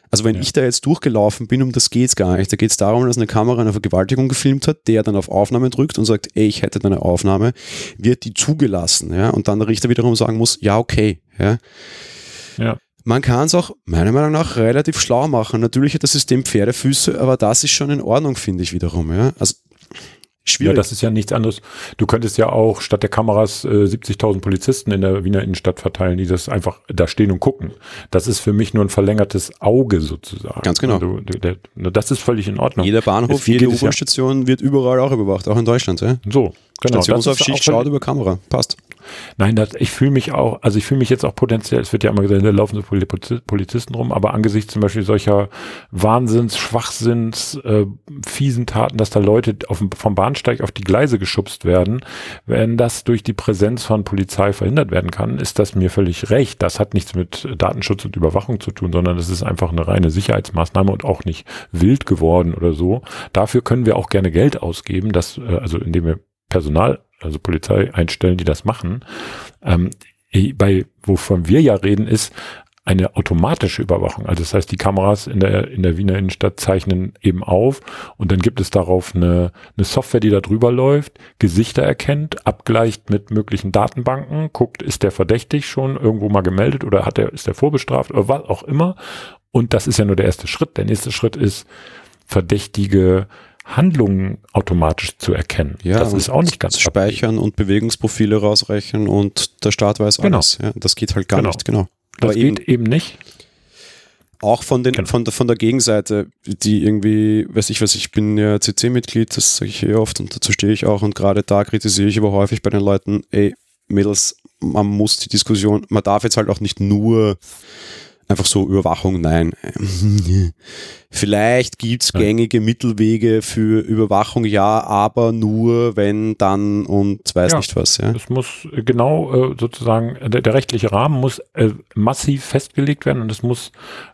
Also wenn ja. ich da jetzt durchgelaufen bin, um das geht es gar nicht. Da geht es darum, dass eine Kamera eine Vergewaltigung gefilmt hat, der dann auf Aufnahme drückt und sagt, ey, ich hätte deine Aufnahme, wird die zugelassen, ja, und dann der Richter wiederum sagen muss, ja, okay, ja. Ja. Man kann es auch meiner Meinung nach relativ schlau machen. Natürlich hat das System Pferdefüße, aber das ist schon in Ordnung, finde ich wiederum. Ja? Also Schwierig. Ja, das ist ja nichts anderes. Du könntest ja auch statt der Kameras äh, 70.000 Polizisten in der Wiener Innenstadt verteilen, die das einfach da stehen und gucken. Das ist für mich nur ein verlängertes Auge sozusagen. Ganz genau. Also, der, das ist völlig in Ordnung. Jeder Bahnhof, jede U-Bahn-Station ja. wird überall auch überwacht, auch in Deutschland. Ja? So, genau. Stationsaufschicht schaut über Kamera. Passt. Nein, das, ich fühle mich auch, also ich fühle mich jetzt auch potenziell, es wird ja immer gesagt, da laufen so Polizisten rum, aber angesichts zum Beispiel solcher Wahnsinns, Schwachsinns, äh, fiesen Taten, dass da Leute auf, vom Bahnsteig auf die Gleise geschubst werden, wenn das durch die Präsenz von Polizei verhindert werden kann, ist das mir völlig recht. Das hat nichts mit Datenschutz und Überwachung zu tun, sondern es ist einfach eine reine Sicherheitsmaßnahme und auch nicht wild geworden oder so. Dafür können wir auch gerne Geld ausgeben, dass, äh, also indem wir Personal also Polizei einstellen, die das machen. Ähm, bei, wovon wir ja reden, ist eine automatische Überwachung. Also das heißt, die Kameras in der, in der Wiener Innenstadt zeichnen eben auf und dann gibt es darauf eine, eine Software, die da drüber läuft, Gesichter erkennt, abgleicht mit möglichen Datenbanken, guckt, ist der verdächtig schon irgendwo mal gemeldet oder hat er, ist der vorbestraft oder was auch immer. Und das ist ja nur der erste Schritt. Der nächste Schritt ist, verdächtige Handlungen automatisch zu erkennen. Ja, das ist auch nicht ganz Speichern abwegig. und Bewegungsprofile rausrechnen und der Staat weiß genau. alles. Ja, das geht halt gar genau. nicht, genau. Das Aber geht eben, eben nicht. Auch von, den, genau. von, der, von der Gegenseite, die irgendwie, weiß ich was, ich bin ja CC-Mitglied, das sage ich eh oft und dazu stehe ich auch und gerade da kritisiere ich aber häufig bei den Leuten, ey, Mädels, man muss die Diskussion, man darf jetzt halt auch nicht nur einfach so Überwachung, nein. Vielleicht gibt's gängige Mittelwege für Überwachung, ja, aber nur wenn dann und weiß ja, nicht was. Ja. Es muss genau äh, sozusagen, der, der, rechtliche Rahmen muss äh, massiv festgelegt werden und es muss,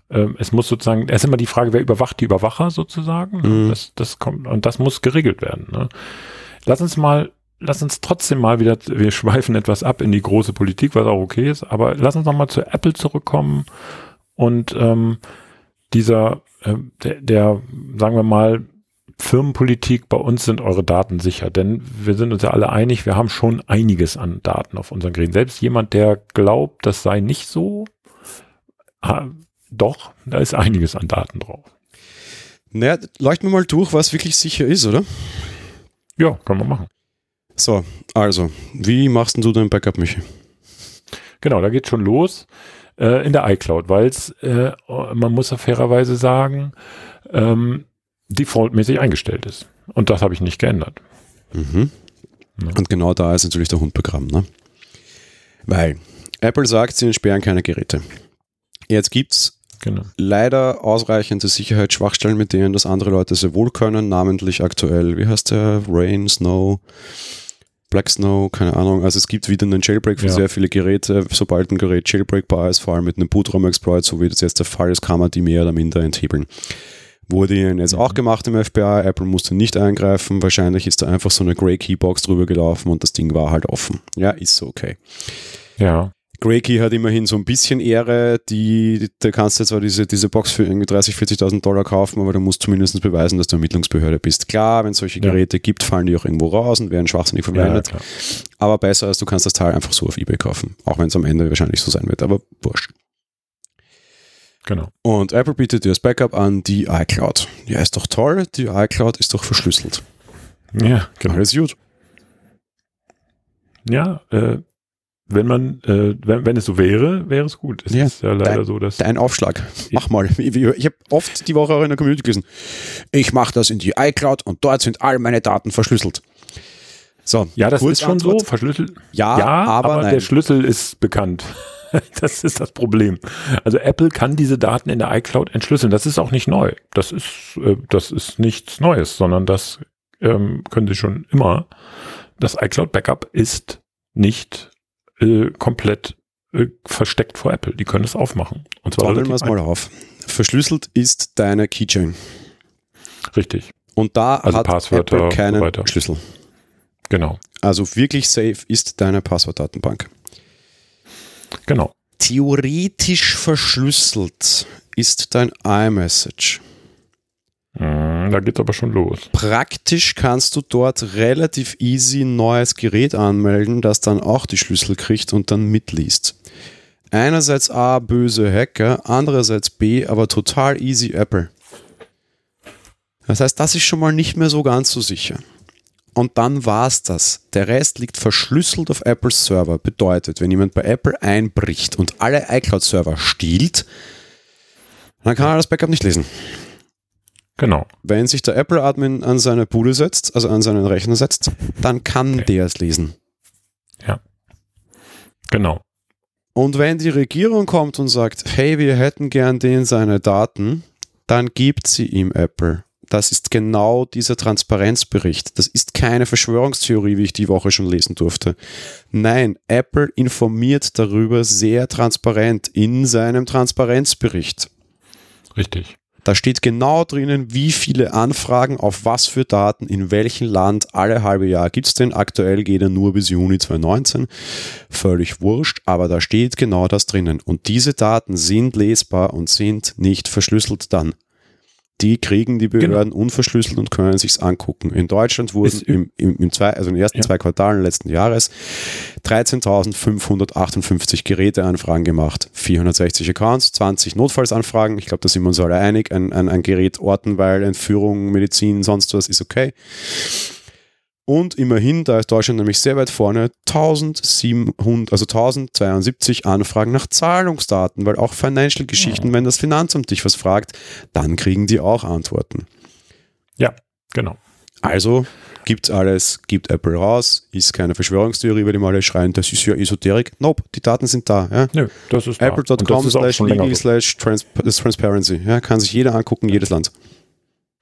äh, es muss sozusagen, es ist immer die Frage, wer überwacht die Überwacher sozusagen. Mhm. Das, das kommt, und das muss geregelt werden. Ne? Lass uns mal lass uns trotzdem mal wieder, wir schweifen etwas ab in die große Politik, was auch okay ist, aber lass uns noch mal zu Apple zurückkommen und ähm, dieser, äh, der, der, sagen wir mal, Firmenpolitik, bei uns sind eure Daten sicher, denn wir sind uns ja alle einig, wir haben schon einiges an Daten auf unseren Geräten. Selbst jemand, der glaubt, das sei nicht so, ha, doch, da ist einiges an Daten drauf. Naja, leuchten wir mal durch, was wirklich sicher ist, oder? Ja, kann man machen. So, also, wie machst du dein Backup, Michi? Genau, da geht schon los äh, in der iCloud, weil es, äh, man muss ja fairerweise sagen, ähm, defaultmäßig eingestellt ist. Und das habe ich nicht geändert. Mhm. Ja. Und genau da ist natürlich der Hund begraben, ne? Weil Apple sagt, sie entsperren keine Geräte. Jetzt gibt es genau. leider ausreichende Sicherheitsschwachstellen, mit denen das andere Leute sehr wohl können, namentlich aktuell, wie heißt der? Rain, Snow, Black Snow, keine Ahnung. Also es gibt wieder einen Jailbreak für ja. sehr viele Geräte. Sobald ein Gerät jailbreakbar ist, vor allem mit einem Bootraum-Exploit, so wie das jetzt der Fall ist, kann man die mehr oder minder enthebeln. Wurde ihnen jetzt mhm. auch gemacht im FBI. Apple musste nicht eingreifen. Wahrscheinlich ist da einfach so eine Grey Keybox drüber gelaufen und das Ding war halt offen. Ja, ist so okay. Ja. Grey hat immerhin so ein bisschen Ehre, die, da kannst du zwar diese, diese Box für irgendwie 30, 40.000 Dollar kaufen, aber du musst zumindest beweisen, dass du Ermittlungsbehörde bist. Klar, wenn es solche Geräte ja. gibt, fallen die auch irgendwo raus und werden schwachsinnig verwendet. Ja, aber besser als du kannst das Teil einfach so auf Ebay kaufen. Auch wenn es am Ende wahrscheinlich so sein wird, aber wurscht. Genau. Und Apple bietet dir das Backup an, die iCloud. Ja, ist doch toll, die iCloud ist doch verschlüsselt. Ja, genau. Alles gut. Ja, äh, wenn man, äh, wenn, wenn es so wäre, wäre es gut. Es ja, ist ja leider dein, so, dass. Dein Aufschlag. Mach mal. Ich, ich habe oft die Woche auch in der Community gelesen. Ich mache das in die iCloud und dort sind all meine Daten verschlüsselt. So, ja, das ist schon Antwort. so verschlüsselt. Ja, ja aber, aber der Schlüssel ist bekannt. das ist das Problem. Also Apple kann diese Daten in der iCloud entschlüsseln. Das ist auch nicht neu. Das ist, äh, das ist nichts Neues, sondern das ähm, können sie schon immer. Das iCloud Backup ist nicht äh, komplett äh, versteckt vor Apple. Die können es aufmachen. Und zwar wir es mal auf. Verschlüsselt ist deine Keychain. Richtig. Und da also hat Passwörter Apple keinen so Schlüssel. Genau. Also wirklich safe ist deine Passwortdatenbank. Genau. Theoretisch verschlüsselt ist dein iMessage. Hm, da geht aber schon los. Praktisch kannst du dort relativ easy ein neues Gerät anmelden, das dann auch die Schlüssel kriegt und dann mitliest. Einerseits A, böse Hacker, andererseits B, aber total easy Apple. Das heißt, das ist schon mal nicht mehr so ganz so sicher. Und dann war's das. Der Rest liegt verschlüsselt auf Apples Server. Bedeutet, wenn jemand bei Apple einbricht und alle iCloud-Server stiehlt, dann kann er das Backup nicht lesen. Genau. Wenn sich der Apple-Admin an seine Bude setzt, also an seinen Rechner setzt, dann kann okay. der es lesen. Ja. Genau. Und wenn die Regierung kommt und sagt, hey, wir hätten gern den seine Daten, dann gibt sie ihm Apple. Das ist genau dieser Transparenzbericht. Das ist keine Verschwörungstheorie, wie ich die Woche schon lesen durfte. Nein, Apple informiert darüber sehr transparent in seinem Transparenzbericht. Richtig. Da steht genau drinnen, wie viele Anfragen auf was für Daten in welchem Land alle halbe Jahr gibt es denn. Aktuell geht er nur bis Juni 2019. Völlig wurscht, aber da steht genau das drinnen. Und diese Daten sind lesbar und sind nicht verschlüsselt dann die kriegen die Behörden genau. unverschlüsselt und können sich's angucken. In Deutschland wurden im, im, im zwei, also in den ersten ja. zwei Quartalen letzten Jahres 13.558 Geräteanfragen gemacht, 460 Accounts, 20 Notfallsanfragen. Ich glaube, da sind wir uns alle einig. Ein, ein, ein Gerät orten, weil Entführung, Medizin, sonst was ist okay. Und immerhin, da ist Deutschland nämlich sehr weit vorne, 1700, also 1072 Anfragen nach Zahlungsdaten, weil auch Financial-Geschichten, ja. wenn das Finanzamt dich was fragt, dann kriegen die auch Antworten. Ja, genau. Also gibt alles, gibt Apple raus, ist keine Verschwörungstheorie, weil die mal schreien, das ist ja Esoterik. Nope, die Daten sind da. Ja? Nö, das ist Apple.com slash legal slash transparency. Ja, kann sich jeder angucken, jedes Land.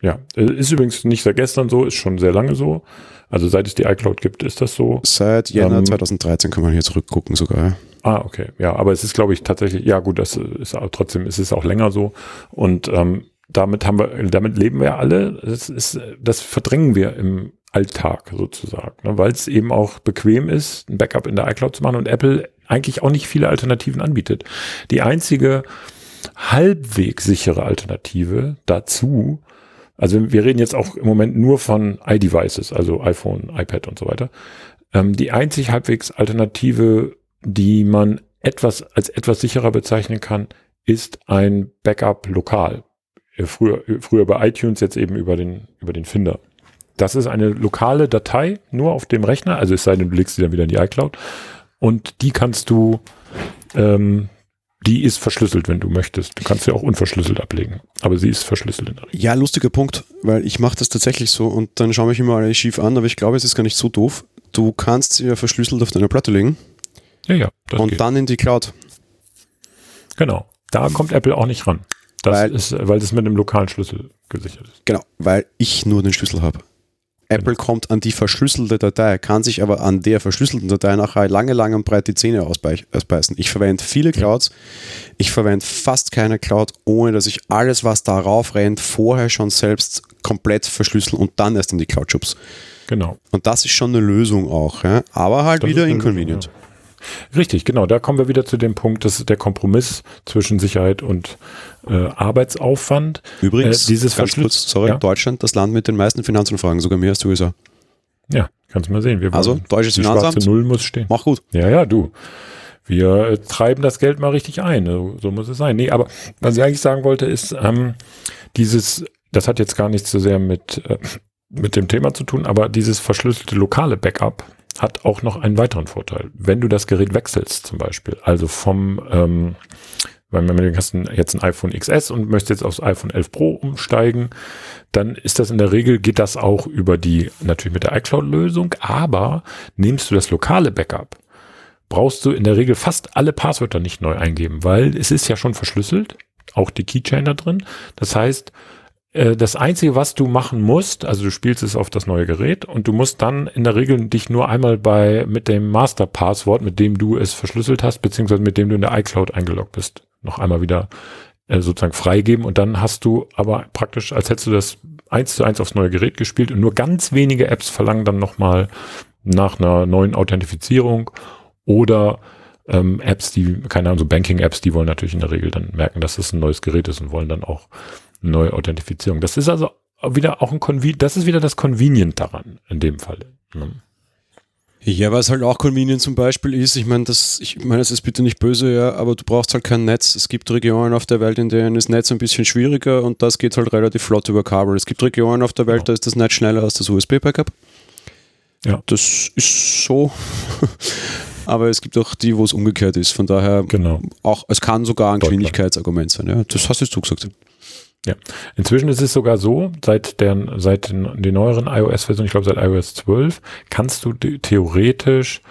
Ja, ist übrigens nicht seit gestern so, ist schon sehr lange so. Also seit es die iCloud gibt, ist das so. Seit Jänner ähm, 2013 kann man hier zurückgucken sogar. Ah, okay. Ja, aber es ist, glaube ich, tatsächlich, ja gut, das ist trotzdem, es ist auch länger so. Und ähm, damit haben wir, damit leben wir alle. Das ist, das verdrängen wir im Alltag sozusagen, ne? weil es eben auch bequem ist, ein Backup in der iCloud zu machen und Apple eigentlich auch nicht viele Alternativen anbietet. Die einzige halbwegs sichere Alternative dazu also wir reden jetzt auch im Moment nur von iDevices, also iPhone, iPad und so weiter. Ähm, die einzig halbwegs Alternative, die man etwas als etwas sicherer bezeichnen kann, ist ein Backup lokal. Äh, früher, früher bei iTunes, jetzt eben über den, über den Finder. Das ist eine lokale Datei, nur auf dem Rechner, also es sei denn, du legst sie dann wieder in die iCloud. Und die kannst du ähm, die ist verschlüsselt, wenn du möchtest. Du kannst sie auch unverschlüsselt ablegen, aber sie ist verschlüsselt in der Regel. Ja, lustiger Punkt, weil ich mache das tatsächlich so und dann schaue ich immer alle schief an, aber ich glaube, es ist gar nicht so doof. Du kannst sie ja verschlüsselt auf deiner Platte legen. Ja, ja. und geht. dann in die Cloud. Genau. Da kommt Apple auch nicht ran. Das weil, ist, weil das mit einem lokalen Schlüssel gesichert ist. Genau, weil ich nur den Schlüssel habe. Apple kommt an die verschlüsselte Datei, kann sich aber an der verschlüsselten Datei nachher lange, lange und breit die Zähne ausbeißen. Ich verwende viele Clouds. Ich verwende fast keine Cloud, ohne dass ich alles, was darauf rennt, vorher schon selbst komplett verschlüsseln und dann erst in die Cloud schubs. Genau. Und das ist schon eine Lösung auch, ja? aber halt das wieder inconvenient. Lösung, ja. Richtig, genau. Da kommen wir wieder zu dem Punkt, dass der Kompromiss zwischen Sicherheit und äh, Arbeitsaufwand. Übrigens, äh, dieses ganz kurz, sorry, ja? Deutschland, das Land mit den meisten Finanzanfragen, sogar mehr als die USA. Ja, kannst du mal sehen. Wir also, deutsches die Finanzamt. Schwarze Null muss stehen. Mach gut. Ja, ja, du. Wir äh, treiben das Geld mal richtig ein. So, so, muss es sein. Nee, aber was ich eigentlich sagen wollte, ist, ähm, dieses, das hat jetzt gar nichts so sehr mit, äh, mit dem Thema zu tun, aber dieses verschlüsselte lokale Backup, hat auch noch einen weiteren Vorteil. Wenn du das Gerät wechselst zum Beispiel, also vom, ähm, weil man hast jetzt ein iPhone XS und möchtest jetzt aufs iPhone 11 Pro umsteigen, dann ist das in der Regel, geht das auch über die, natürlich mit der iCloud-Lösung, aber nimmst du das lokale Backup, brauchst du in der Regel fast alle Passwörter nicht neu eingeben, weil es ist ja schon verschlüsselt, auch die Keychain da drin. Das heißt, das Einzige, was du machen musst, also du spielst es auf das neue Gerät und du musst dann in der Regel dich nur einmal bei mit dem Master-Passwort, mit dem du es verschlüsselt hast, beziehungsweise mit dem du in der iCloud eingeloggt bist, noch einmal wieder äh, sozusagen freigeben und dann hast du aber praktisch, als hättest du das eins zu eins aufs neue Gerät gespielt und nur ganz wenige Apps verlangen dann nochmal nach einer neuen Authentifizierung oder ähm, Apps, die, keine Ahnung, so Banking-Apps, die wollen natürlich in der Regel dann merken, dass es ein neues Gerät ist und wollen dann auch neue Authentifizierung. Das ist also wieder auch ein Conven das ist wieder das Convenient daran, in dem Fall. Ne? Ja, was halt auch convenient zum Beispiel ist, ich meine, das, ich meine, es ist bitte nicht böse, ja, aber du brauchst halt kein Netz. Es gibt Regionen auf der Welt, in denen ist Netz ein bisschen schwieriger und das geht halt relativ flott über Kabel. Es gibt Regionen auf der Welt, da ist das Netz schneller als das USB-Backup. Ja. Das ist so. aber es gibt auch die, wo es umgekehrt ist. Von daher genau. auch, es kann sogar ein Geschwindigkeitsargument sein. Ja, das hast jetzt du gesagt. Ja, inzwischen ist es sogar so, seit der, seit den, den neueren iOS-Versionen, ich glaube seit iOS 12, kannst du theoretisch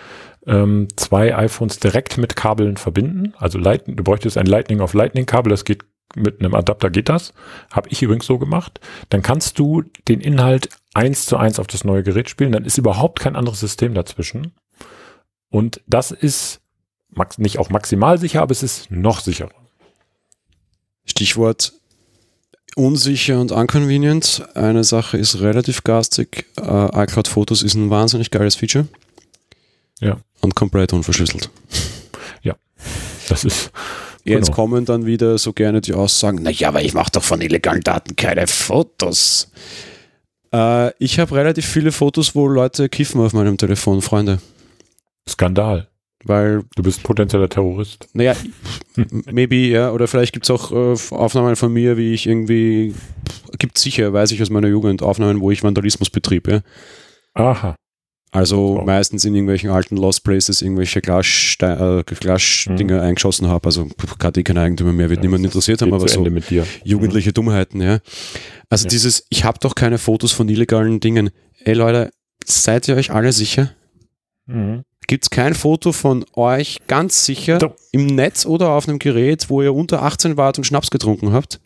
ähm, zwei iPhones direkt mit Kabeln verbinden. Also Lightning, du bräuchtest ein Lightning auf Lightning Kabel, das geht mit einem Adapter geht das. Habe ich übrigens so gemacht. Dann kannst du den Inhalt eins zu eins auf das neue Gerät spielen. Dann ist überhaupt kein anderes System dazwischen. Und das ist nicht auch maximal sicher, aber es ist noch sicherer. Stichwort unsicher und unconvenient. Eine Sache ist relativ garstig. Uh, iCloud Fotos ist ein wahnsinnig geiles Feature. Ja. Und komplett unverschlüsselt. Ja. Das ist. Jetzt genau. kommen dann wieder so gerne die Aussagen, naja, aber ich mache doch von illegalen Daten keine Fotos. Uh, ich habe relativ viele Fotos, wo Leute kiffen auf meinem Telefon, Freunde. Skandal. Weil du bist potenzieller Terrorist. Naja, maybe, ja. Oder vielleicht gibt es auch äh, Aufnahmen von mir, wie ich irgendwie, gibt sicher, weiß ich aus meiner Jugend, Aufnahmen, wo ich Vandalismus betrieb, ja. Aha. Also wow. meistens in irgendwelchen alten Lost Places irgendwelche Glasdinger äh, Glas mhm. eingeschossen habe. Also gerade kein Eigentümer mehr, wird ja, niemand interessiert haben, aber so jugendliche mhm. Dummheiten, ja. Also ja. dieses, ich habe doch keine Fotos von illegalen Dingen. Ey Leute, seid ihr euch alle sicher? Mhm. Gibt es kein Foto von euch ganz sicher Doch. im Netz oder auf einem Gerät, wo ihr unter 18 wart und Schnaps getrunken habt?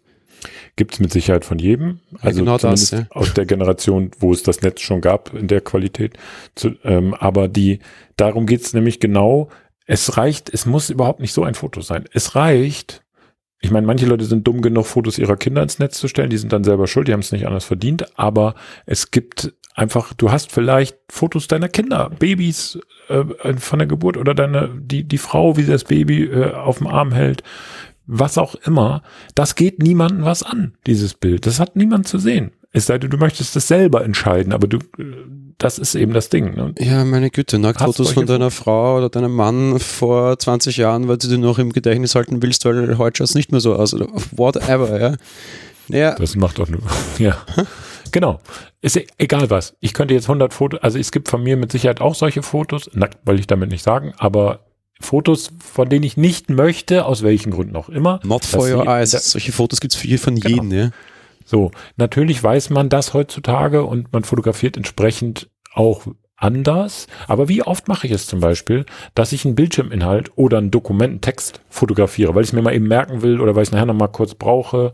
Gibt es mit Sicherheit von jedem. Also ja, genau das, ja. aus der Generation, wo es das Netz schon gab in der Qualität. Zu, ähm, aber die, darum geht es nämlich genau, es reicht, es muss überhaupt nicht so ein Foto sein. Es reicht, ich meine, manche Leute sind dumm genug, Fotos ihrer Kinder ins Netz zu stellen, die sind dann selber schuld, die haben es nicht anders verdient, aber es gibt einfach, du hast vielleicht Fotos deiner Kinder, Babys äh, von der Geburt oder deine, die, die Frau, wie sie das Baby äh, auf dem Arm hält, was auch immer. Das geht niemandem was an, dieses Bild. Das hat niemand zu sehen. Es sei denn, du möchtest das selber entscheiden, aber du, das ist eben das Ding. Ne? Ja, meine Güte, Nacktfotos von deiner Frau oder deinem Mann vor 20 Jahren, weil du die noch im Gedächtnis halten willst, weil heute schaut es nicht mehr so aus oder whatever, ja. ja. Das macht doch nur, ja. Genau. Ist e-, egal was. Ich könnte jetzt 100 Fotos, also es gibt von mir mit Sicherheit auch solche Fotos, nackt wollte ich damit nicht sagen, aber Fotos, von denen ich nicht möchte, aus welchen Gründen auch immer. Not for your eyes. Solche Fotos gibt es von genau. jedem, ja. So, natürlich weiß man das heutzutage und man fotografiert entsprechend auch anders. Aber wie oft mache ich es zum Beispiel, dass ich einen Bildschirminhalt oder einen Dokumententext fotografiere, weil ich es mir mal eben merken will oder weil ich es nachher noch mal kurz brauche.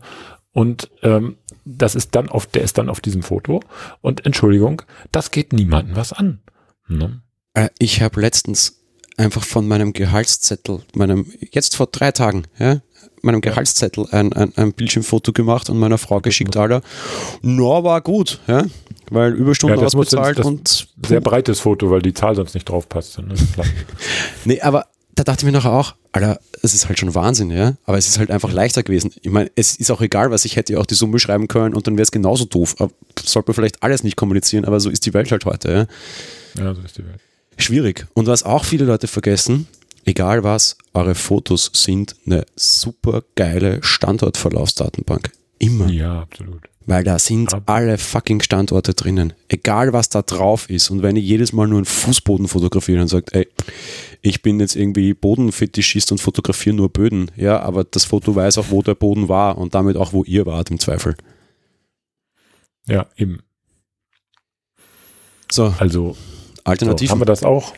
Und ähm, das ist dann auf, der ist dann auf diesem Foto. Und Entschuldigung, das geht niemandem was an. Ne? Äh, ich habe letztens einfach von meinem Gehaltszettel, meinem, jetzt vor drei Tagen, ja, meinem Gehaltszettel ein, ein, ein Bildschirmfoto gemacht und meiner Frau geschickt, Alter. No, war gut, ja. Weil Überstunden ja, ausbezahlt und. Sehr breites Foto, weil die Zahl sonst nicht drauf passt. Ne? nee, aber da dachte ich mir nachher auch, Alter, es ist halt schon Wahnsinn, ja. Aber es ist halt einfach leichter gewesen. Ich meine, es ist auch egal, was ich hätte auch die Summe schreiben können und dann wäre es genauso doof. Sollte man vielleicht alles nicht kommunizieren, aber so ist die Welt halt heute, ja. Ja, so ist die Welt. Schwierig. Und was auch viele Leute vergessen, egal was, eure Fotos sind eine super geile Standortverlaufsdatenbank. Immer. Ja, absolut. Weil da sind alle fucking Standorte drinnen. Egal was da drauf ist. Und wenn ihr jedes Mal nur einen Fußboden fotografiert und sagt, ey, ich bin jetzt irgendwie Bodenfetischist und fotografiere nur Böden. Ja, aber das Foto weiß auch, wo der Boden war und damit auch, wo ihr wart im Zweifel. Ja, eben. So. Also, Alternativen. So, haben wir das auch?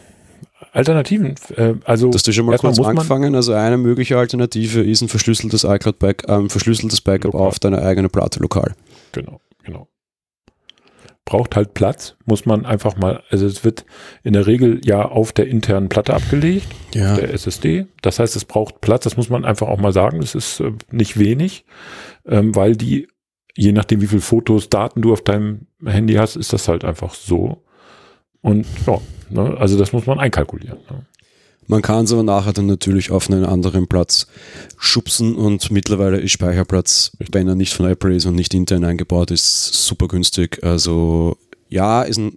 Alternativen, äh, also. Dass du schon mal kurz angefangen, also eine mögliche Alternative ist ein verschlüsseltes iCloud-Backup, äh, verschlüsseltes Backup lokal. auf deine eigene Platte lokal. Genau, genau. Braucht halt Platz, muss man einfach mal, also es wird in der Regel ja auf der internen Platte abgelegt, ja. der SSD. Das heißt, es braucht Platz, das muss man einfach auch mal sagen. Das ist äh, nicht wenig, ähm, weil die, je nachdem wie viele Fotos, Daten du auf deinem Handy hast, ist das halt einfach so. Und ja, ne, also das muss man einkalkulieren. Ne. Man kann es aber nachher dann natürlich auf einen anderen Platz schubsen und mittlerweile ist Speicherplatz, wenn er nicht von Apple ist und nicht intern eingebaut ist, super günstig. Also ja, ist ein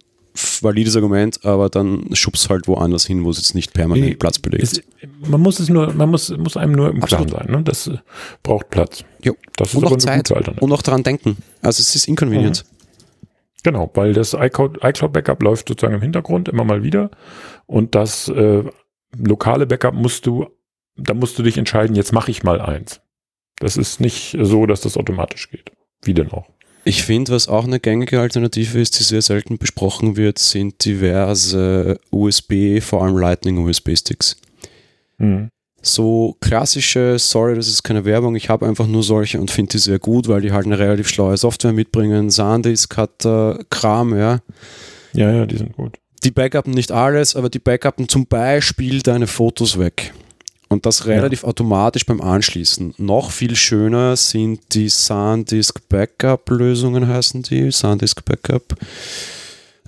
valides Argument, aber dann schubst halt woanders hin, wo es jetzt nicht permanent nee, Platz belegt. Ist, man muss es nur, man muss, muss einem nur im Klaren sein, ne? Das äh, braucht Platz. Jo. Das ist und auch Zeit und auch daran denken. Also es ist inconvenient. Mhm. Genau, weil das iCloud-Backup läuft sozusagen im Hintergrund immer mal wieder und das äh, lokale Backup musst du, da musst du dich entscheiden, jetzt mache ich mal eins. Das ist nicht so, dass das automatisch geht. Wie denn auch? Ich finde, was auch eine gängige Alternative ist, die sehr selten besprochen wird, sind diverse USB, vor allem Lightning USB-Sticks. Mhm. So klassische, sorry, das ist keine Werbung, ich habe einfach nur solche und finde die sehr gut, weil die halt eine relativ schlaue Software mitbringen. SanDisk hat äh, Kram, ja. Ja, ja, die sind gut. Die backuppen nicht alles, aber die backuppen zum Beispiel deine Fotos weg. Und das relativ ja. automatisch beim Anschließen. Noch viel schöner sind die SanDisk Backup Lösungen, heißen die. SanDisk Backup.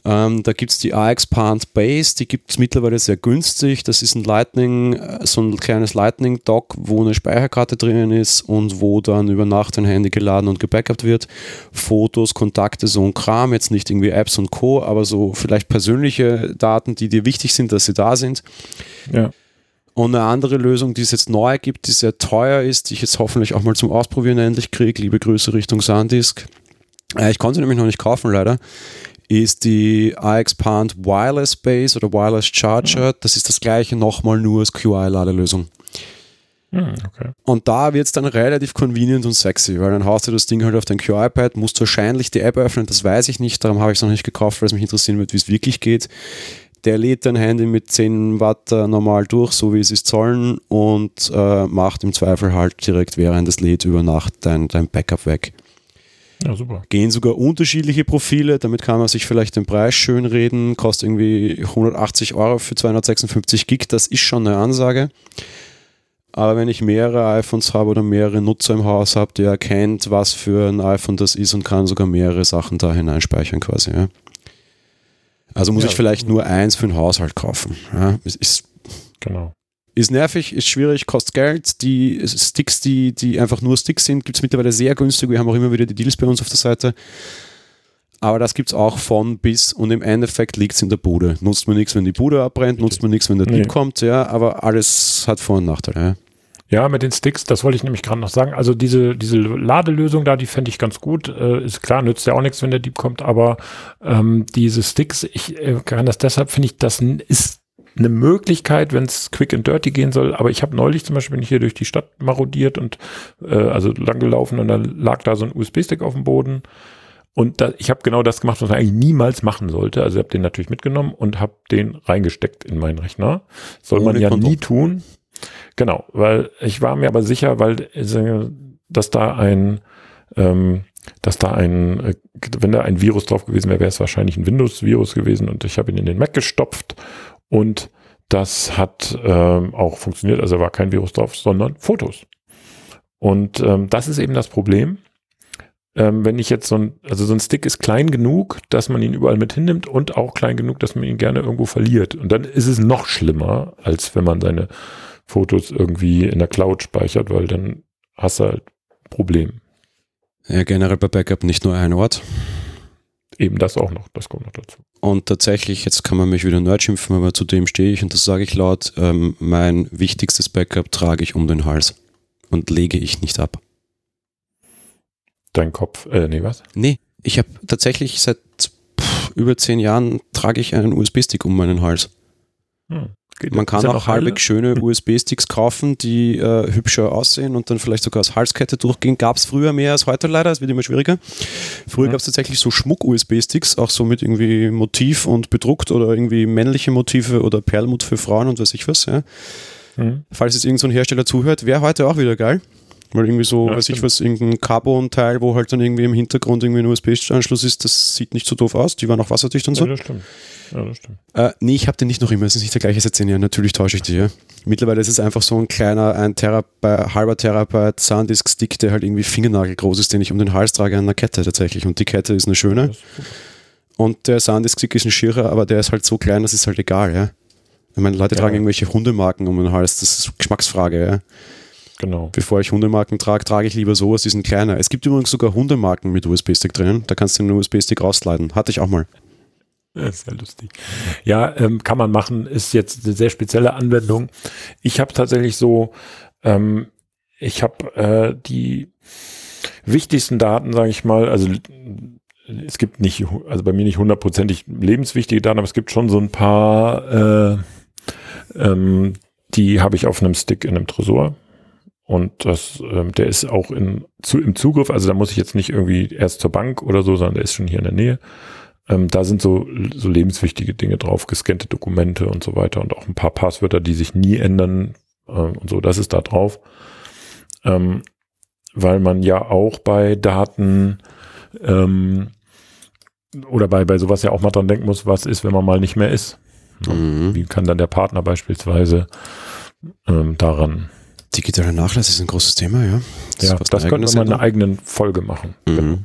Ähm, da gibt es die iXpand Base, die gibt es mittlerweile sehr günstig. Das ist ein Lightning, äh, so ein kleines Lightning-Dock, wo eine Speicherkarte drinnen ist und wo dann über Nacht ein Handy geladen und gebackupt wird. Fotos, Kontakte, so ein Kram, jetzt nicht irgendwie Apps und Co., aber so vielleicht persönliche Daten, die dir wichtig sind, dass sie da sind. Ja. Und eine andere Lösung, die es jetzt neu gibt, die sehr teuer ist, die ich jetzt hoffentlich auch mal zum Ausprobieren endlich kriege, liebe Grüße Richtung SanDisk. Äh, ich konnte sie nämlich noch nicht kaufen, leider. Ist die iXpand Wireless Base oder Wireless Charger. Das ist das gleiche nochmal nur als QI-Ladelösung. Hm, okay. Und da wird es dann relativ convenient und sexy, weil dann haust du das Ding halt auf dein QI-Pad, musst wahrscheinlich die App öffnen, das weiß ich nicht, darum habe ich es noch nicht gekauft, weil es mich interessieren wird, wie es wirklich geht der lädt dein Handy mit 10 Watt äh, normal durch, so wie es sollen, und äh, macht im Zweifel halt direkt während des lädt über Nacht dein, dein Backup weg. Ja, super. Gehen sogar unterschiedliche Profile, damit kann man sich vielleicht den Preis schön reden, kostet irgendwie 180 Euro für 256 Gig, das ist schon eine Ansage. Aber wenn ich mehrere iPhones habe oder mehrere Nutzer im Haus habe, der erkennt, was für ein iPhone das ist und kann sogar mehrere Sachen da hineinspeichern quasi. Ja. Also muss ja. ich vielleicht nur eins für den Haushalt kaufen. Ja, ist, genau. Ist nervig, ist schwierig, kostet Geld. Die Sticks, die, die einfach nur Sticks sind, gibt es mittlerweile sehr günstig. Wir haben auch immer wieder die Deals bei uns auf der Seite. Aber das gibt es auch von bis und im Endeffekt liegt es in der Bude. Nutzt man nichts, wenn die Bude abbrennt, nutzt man nichts, wenn der Dieb nee. kommt, ja, aber alles hat Vor- und Nachteile. Ja. Ja, mit den Sticks, das wollte ich nämlich gerade noch sagen. Also diese, diese Ladelösung da, die fände ich ganz gut. Äh, ist klar, nützt ja auch nichts, wenn der Dieb kommt, aber ähm, diese Sticks, ich äh, kann das deshalb, finde ich, das ist eine Möglichkeit, wenn es quick and dirty gehen soll. Aber ich habe neulich zum Beispiel bin ich hier durch die Stadt marodiert und äh, also lang gelaufen und da lag da so ein USB-Stick auf dem Boden. Und da, ich habe genau das gemacht, was man eigentlich niemals machen sollte. Also ich habe den natürlich mitgenommen und habe den reingesteckt in meinen Rechner. Soll man ja nie tun. Genau, weil ich war mir aber sicher, weil äh, dass da ein ähm, dass da ein, äh, wenn da ein Virus drauf gewesen wäre, wäre es wahrscheinlich ein Windows-Virus gewesen und ich habe ihn in den Mac gestopft und das hat ähm, auch funktioniert. Also war kein Virus drauf, sondern Fotos. Und ähm, das ist eben das Problem. Ähm, wenn ich jetzt so ein, also so ein Stick ist klein genug, dass man ihn überall mit hinnimmt und auch klein genug, dass man ihn gerne irgendwo verliert. Und dann ist es noch schlimmer, als wenn man seine Fotos irgendwie in der Cloud speichert, weil dann hast du halt Problem. Ja, generell bei Backup nicht nur ein Ort. Eben das auch noch, das kommt noch dazu. Und tatsächlich, jetzt kann man mich wieder nerd schimpfen, aber zu dem stehe ich und das sage ich laut, ähm, mein wichtigstes Backup trage ich um den Hals und lege ich nicht ab. Dein Kopf, äh, nee, was? Nee, ich habe tatsächlich seit pff, über zehn Jahren trage ich einen USB-Stick um meinen Hals. Hm. Geht Man kann auch halbwegs schöne USB-Sticks kaufen, die äh, hübscher aussehen und dann vielleicht sogar als Halskette durchgehen. Gab es früher mehr als heute leider, es wird immer schwieriger. Früher mhm. gab es tatsächlich so Schmuck-USB-Sticks, auch so mit irgendwie Motiv und bedruckt oder irgendwie männliche Motive oder Perlmut für Frauen und weiß ich was. Ja. Mhm. Falls jetzt irgendein so Hersteller zuhört, wäre heute auch wieder geil. Weil irgendwie so, ja, weiß ich was, irgendein Carbon-Teil, wo halt dann irgendwie im Hintergrund irgendwie ein USB-Anschluss ist, das sieht nicht so doof aus. Die waren auch wasserdicht und so. Ja, das stimmt. Ja, das stimmt. Äh, nee, ich habe den nicht noch immer. Es ist nicht der gleiche seit zehn Jahren. Natürlich täusche ich dich. Ja. Mittlerweile ist es einfach so ein kleiner, ein Terabyte, halber Terabyte Sandisk-Stick, der halt irgendwie fingernagelgroß ist, den ich um den Hals trage an einer Kette tatsächlich. Und die Kette ist eine schöne. Ist und der Sandisk-Stick ist ein Schierer, aber der ist halt so klein, das ist halt egal. Ja. Ich meine, Leute ja. tragen irgendwelche Hundemarken um den Hals, das ist Geschmacksfrage, ja. Genau. Bevor ich Hundemarken trage, trage ich lieber sowas, die sind kleiner. Es gibt übrigens sogar Hundemarken mit USB-Stick drinnen. Da kannst du den USB-Stick rausleiten. Hatte ich auch mal. Das ist ja lustig. Ja, ähm, kann man machen. Ist jetzt eine sehr spezielle Anwendung. Ich habe tatsächlich so, ähm, ich habe äh, die wichtigsten Daten, sage ich mal, also es gibt nicht, also bei mir nicht hundertprozentig lebenswichtige Daten, aber es gibt schon so ein paar, äh, ähm, die habe ich auf einem Stick in einem Tresor. Und das, ähm, der ist auch in, zu, im Zugriff, also da muss ich jetzt nicht irgendwie erst zur Bank oder so, sondern der ist schon hier in der Nähe. Ähm, da sind so, so lebenswichtige Dinge drauf, gescannte Dokumente und so weiter und auch ein paar Passwörter, die sich nie ändern äh, und so, das ist da drauf. Ähm, weil man ja auch bei Daten ähm, oder bei, bei sowas ja auch mal dran denken muss, was ist, wenn man mal nicht mehr ist. Mhm. Wie kann dann der Partner beispielsweise ähm, daran Digitaler Nachlass ist ein großes Thema, ja. Das ja, das könnte man mal eine eigene Folge machen. Mhm. Genau.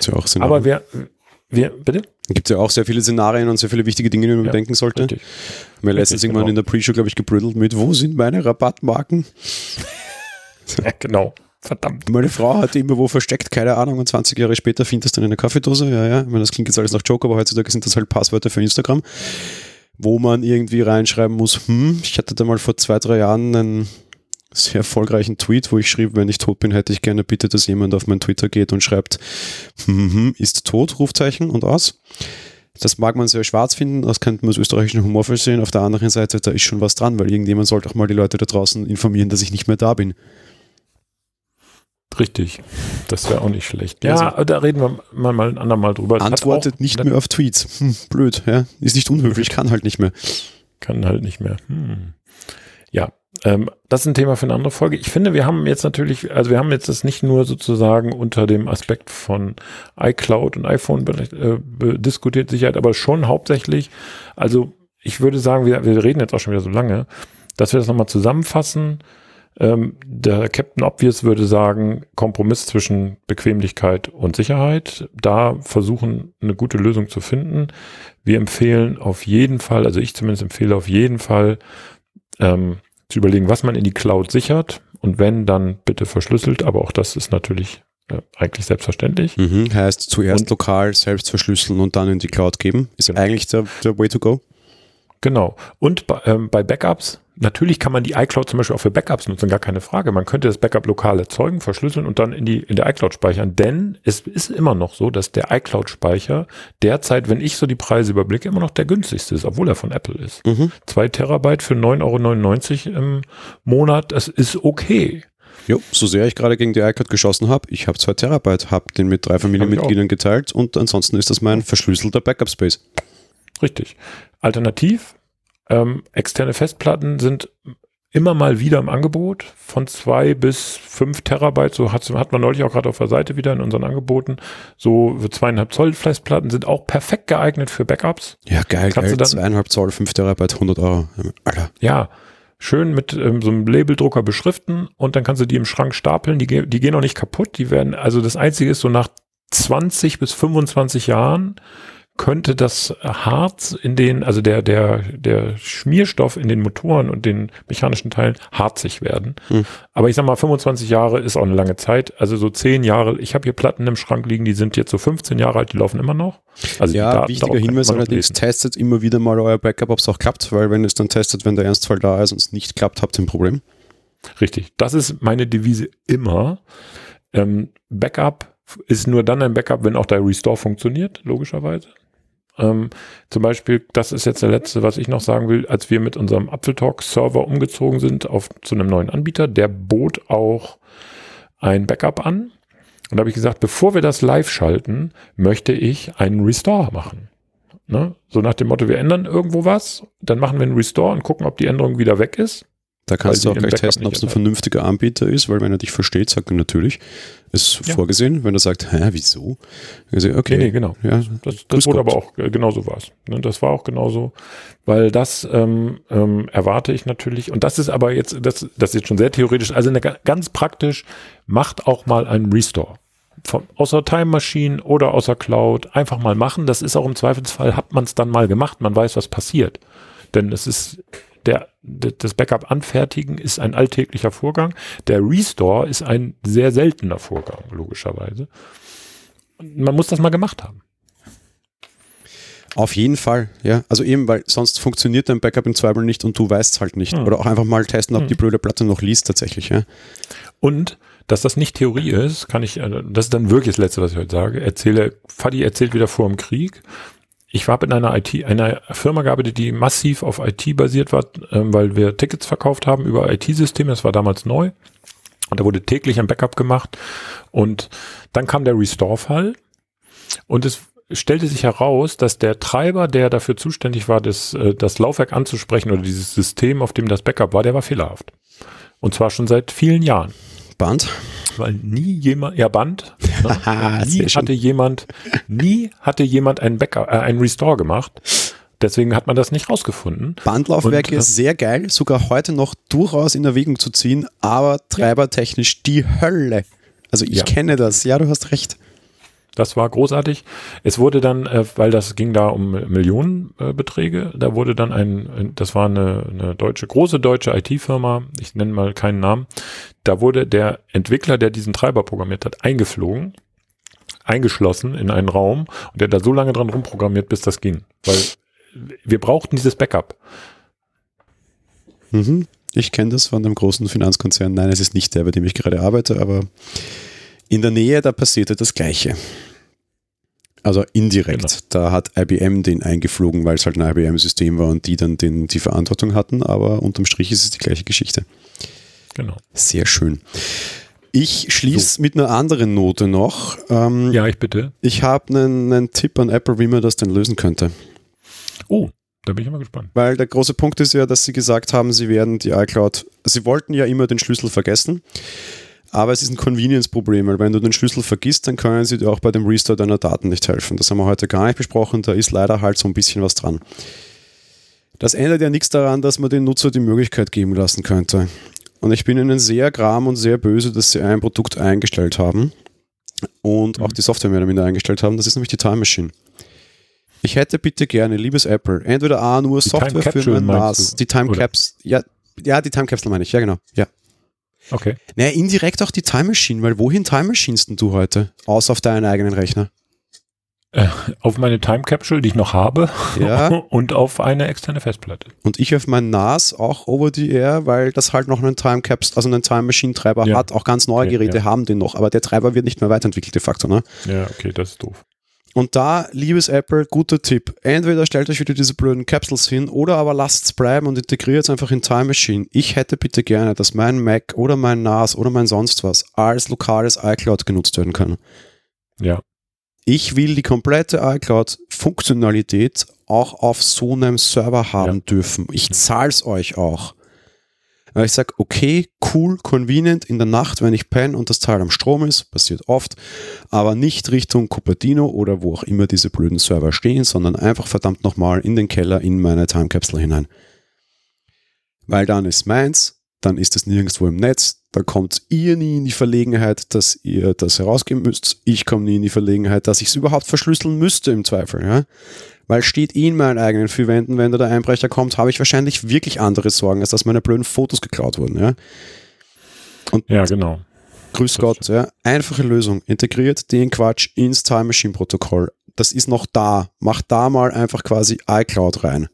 Ja auch Aber wer, wer, bitte? Gibt es ja auch sehr viele Szenarien und sehr viele wichtige Dinge, die man ja, bedenken sollte. Richtig. Mir letztens irgendwann genau. in der Pre-Show, glaube ich, gebrüdelt mit, wo sind meine Rabattmarken? ja, genau. Verdammt. Meine Frau hat immer wo versteckt, keine Ahnung, und 20 Jahre später findet das dann in der Kaffeedose. Ja, ja. Ich meine, das klingt jetzt alles nach Joke, aber heutzutage sind das halt Passwörter für Instagram, wo man irgendwie reinschreiben muss, hm, ich hatte da mal vor zwei, drei Jahren einen sehr erfolgreichen Tweet, wo ich schrieb, wenn ich tot bin, hätte ich gerne bitte, dass jemand auf mein Twitter geht und schreibt, hm, ist tot, Rufzeichen und aus. Das mag man sehr schwarz finden, das könnte man als österreichischen Humor verstehen. Auf der anderen Seite, da ist schon was dran, weil irgendjemand sollte auch mal die Leute da draußen informieren, dass ich nicht mehr da bin. Richtig, das wäre auch nicht schlecht. Ja, also, da reden wir mal, mal ein andermal drüber. Antwortet nicht mehr auf Tweets. Hm, blöd, ja. Ist nicht unhöflich, kann halt nicht mehr. Kann halt nicht mehr. Hm. Ähm, das ist ein Thema für eine andere Folge. Ich finde, wir haben jetzt natürlich, also wir haben jetzt das nicht nur sozusagen unter dem Aspekt von iCloud und iPhone äh, diskutiert, Sicherheit, aber schon hauptsächlich, also ich würde sagen, wir, wir reden jetzt auch schon wieder so lange, dass wir das nochmal zusammenfassen. Ähm, der Captain Obvious würde sagen, Kompromiss zwischen Bequemlichkeit und Sicherheit. Da versuchen, eine gute Lösung zu finden. Wir empfehlen auf jeden Fall, also ich zumindest empfehle auf jeden Fall, ähm, zu überlegen, was man in die Cloud sichert und wenn, dann bitte verschlüsselt, aber auch das ist natürlich äh, eigentlich selbstverständlich. Mhm, heißt zuerst und, lokal selbst verschlüsseln und dann in die Cloud geben, ist genau. eigentlich der, der Way to go. Genau. Und bei, ähm, bei Backups Natürlich kann man die iCloud zum Beispiel auch für Backups nutzen, gar keine Frage. Man könnte das Backup lokal erzeugen, verschlüsseln und dann in die in der iCloud speichern. Denn es ist immer noch so, dass der iCloud-Speicher derzeit, wenn ich so die Preise überblicke, immer noch der günstigste ist, obwohl er von Apple ist. Mhm. Zwei Terabyte für 9,99 Euro im Monat, das ist okay. Jo, so sehr ich gerade gegen die iCloud geschossen habe, ich habe zwei Terabyte, habe den mit drei Familienmitgliedern geteilt und ansonsten ist das mein verschlüsselter Backup-Space. Richtig. Alternativ ähm, externe Festplatten sind immer mal wieder im Angebot von zwei bis fünf Terabyte. So hat, hat man neulich auch gerade auf der Seite wieder in unseren Angeboten. So zweieinhalb Zoll Festplatten sind auch perfekt geeignet für Backups. Ja, geil, Kannst geil. Du dann, zweieinhalb Zoll, fünf Terabyte, 100 Euro. Alter. Ja, schön mit ähm, so einem Labeldrucker beschriften und dann kannst du die im Schrank stapeln. Die, die gehen auch nicht kaputt. Die werden, also das Einzige ist so nach 20 bis 25 Jahren könnte das Harz in den, also der, der, der Schmierstoff in den Motoren und den mechanischen Teilen harzig werden. Hm. Aber ich sag mal, 25 Jahre ist auch eine lange Zeit. Also so 10 Jahre, ich habe hier Platten im Schrank liegen, die sind jetzt so 15 Jahre alt, die laufen immer noch. Also ja, wichtiger Hinweis allerdings, testet immer wieder mal euer Backup, ob es auch klappt, weil wenn es dann testet, wenn der Ernstfall da ist und es nicht klappt, habt ihr ein Problem. Richtig, das ist meine Devise immer. Ähm, Backup ist nur dann ein Backup, wenn auch der Restore funktioniert, logischerweise. Ähm, zum Beispiel, das ist jetzt der letzte, was ich noch sagen will, als wir mit unserem Apfeltalk-Server umgezogen sind auf zu einem neuen Anbieter, der bot auch ein Backup an. Und da habe ich gesagt, bevor wir das live schalten, möchte ich einen Restore machen. Ne? So nach dem Motto, wir ändern irgendwo was, dann machen wir einen Restore und gucken, ob die Änderung wieder weg ist. Da kannst du auch gleich testen, ob es ein vernünftiger Anbieter ist, weil wenn er dich versteht, sagt er natürlich, ist ja. vorgesehen. Wenn er sagt, hä, wieso? Also, okay. Nee, nee, genau. Ja, das, das wurde aber auch, äh, genauso war es. Ne, das war auch genauso, weil das ähm, ähm, erwarte ich natürlich. Und das ist aber jetzt, das, das ist jetzt schon sehr theoretisch, also eine, ganz praktisch, macht auch mal einen Restore. Von, außer Time Machine oder außer Cloud einfach mal machen. Das ist auch im Zweifelsfall, hat man es dann mal gemacht, man weiß, was passiert. Denn es ist der, das Backup anfertigen ist ein alltäglicher Vorgang. Der Restore ist ein sehr seltener Vorgang, logischerweise. Man muss das mal gemacht haben. Auf jeden Fall, ja. Also eben, weil sonst funktioniert dein Backup im Zweifel nicht und du weißt es halt nicht. Hm. Oder auch einfach mal testen, ob hm. die blöde Platte noch liest tatsächlich, ja. Und dass das nicht Theorie ist, kann ich, äh, das ist dann wirklich das Letzte, was ich heute sage. Erzähle, Fadi erzählt wieder vor dem Krieg. Ich habe in einer IT, einer Firma gearbeitet, die massiv auf IT basiert war, ähm, weil wir Tickets verkauft haben über IT-Systeme. Das war damals neu. Und da wurde täglich ein Backup gemacht. Und dann kam der Restore-Fall. Und es stellte sich heraus, dass der Treiber, der dafür zuständig war, das, äh, das Laufwerk anzusprechen oder dieses System, auf dem das Backup war, der war fehlerhaft. Und zwar schon seit vielen Jahren. Band? Weil nie jemand, ja Band, ne? nie hatte jemand, nie hatte jemand ein Backup, äh, ein Restore gemacht. Deswegen hat man das nicht rausgefunden. Bandlaufwerke ist sehr geil, sogar heute noch durchaus in Erwägung zu ziehen, aber treibertechnisch die Hölle. Also ich ja. kenne das, ja, du hast recht. Das war großartig. Es wurde dann, äh, weil das ging da um Millionenbeträge, äh, da wurde dann ein, das war eine, eine deutsche, große deutsche IT-Firma, ich nenne mal keinen Namen, da wurde der Entwickler, der diesen Treiber programmiert hat, eingeflogen, eingeschlossen in einen Raum und der da so lange dran rumprogrammiert, bis das ging. Weil wir brauchten dieses Backup. Mhm. Ich kenne das von einem großen Finanzkonzern. Nein, es ist nicht der, bei dem ich gerade arbeite, aber in der Nähe, da passierte das Gleiche. Also indirekt. Genau. Da hat IBM den eingeflogen, weil es halt ein IBM-System war und die dann den, die Verantwortung hatten, aber unterm Strich ist es die gleiche Geschichte. Genau. Sehr schön. Ich schließe so. mit einer anderen Note noch. Ähm, ja, ich bitte. Ich habe einen, einen Tipp an Apple, wie man das denn lösen könnte. Oh, da bin ich immer gespannt. Weil der große Punkt ist ja, dass sie gesagt haben, sie werden die iCloud, sie wollten ja immer den Schlüssel vergessen. Aber es ist ein Convenience-Problem, weil wenn du den Schlüssel vergisst, dann können sie dir auch bei dem Restore deiner Daten nicht helfen. Das haben wir heute gar nicht besprochen, da ist leider halt so ein bisschen was dran. Das ändert ja nichts daran, dass man den Nutzer die Möglichkeit geben lassen könnte. Und ich bin ihnen sehr gram und sehr böse, dass sie ein Produkt eingestellt haben und mhm. auch die Software mehr oder minder eingestellt haben. Das ist nämlich die Time Machine. Ich hätte bitte gerne, liebes Apple, entweder A, nur die Software für mein NAS, die Time Caps, ja, ja, die Time Capsule meine ich, ja genau, ja. Okay. Naja, indirekt auch die Time Machine, weil wohin Time Machinest denn du heute? Außer auf deinen eigenen Rechner? Äh, auf meine Time Capsule, die ich noch habe, ja. und auf eine externe Festplatte. Und ich auf mein NAS auch over the air, weil das halt noch einen Time Caps, also einen Time Machine Treiber ja. hat. Auch ganz neue okay, Geräte ja. haben den noch, aber der Treiber wird nicht mehr weiterentwickelt de facto, ne? Ja, okay, das ist doof. Und da, liebes Apple, guter Tipp. Entweder stellt euch wieder diese blöden Capsules hin oder aber lasst es bleiben und integriert es einfach in Time Machine. Ich hätte bitte gerne, dass mein Mac oder mein NAS oder mein sonst was als lokales iCloud genutzt werden kann. Ja. Ich will die komplette iCloud-Funktionalität auch auf so einem Server haben ja. dürfen. Ich zahle es euch auch. Weil ich sage, okay, cool, convenient in der Nacht, wenn ich penne und das Teil am Strom ist, passiert oft, aber nicht Richtung Cupertino oder wo auch immer diese blöden Server stehen, sondern einfach verdammt nochmal in den Keller in meine Time Capsule hinein. Weil dann ist meins, dann ist es nirgendwo im Netz, da kommt ihr nie in die Verlegenheit, dass ihr das herausgeben müsst. Ich komme nie in die Verlegenheit, dass ich es überhaupt verschlüsseln müsste im Zweifel. Ja? Weil steht eh in meinen eigenen vier Wänden, wenn da der Einbrecher kommt, habe ich wahrscheinlich wirklich andere Sorgen, als dass meine blöden Fotos geklaut wurden. Ja, Und ja genau. Grüß Gott, ja. Einfache Lösung. Integriert den Quatsch ins Time Machine Protokoll. Das ist noch da. Macht da mal einfach quasi iCloud rein.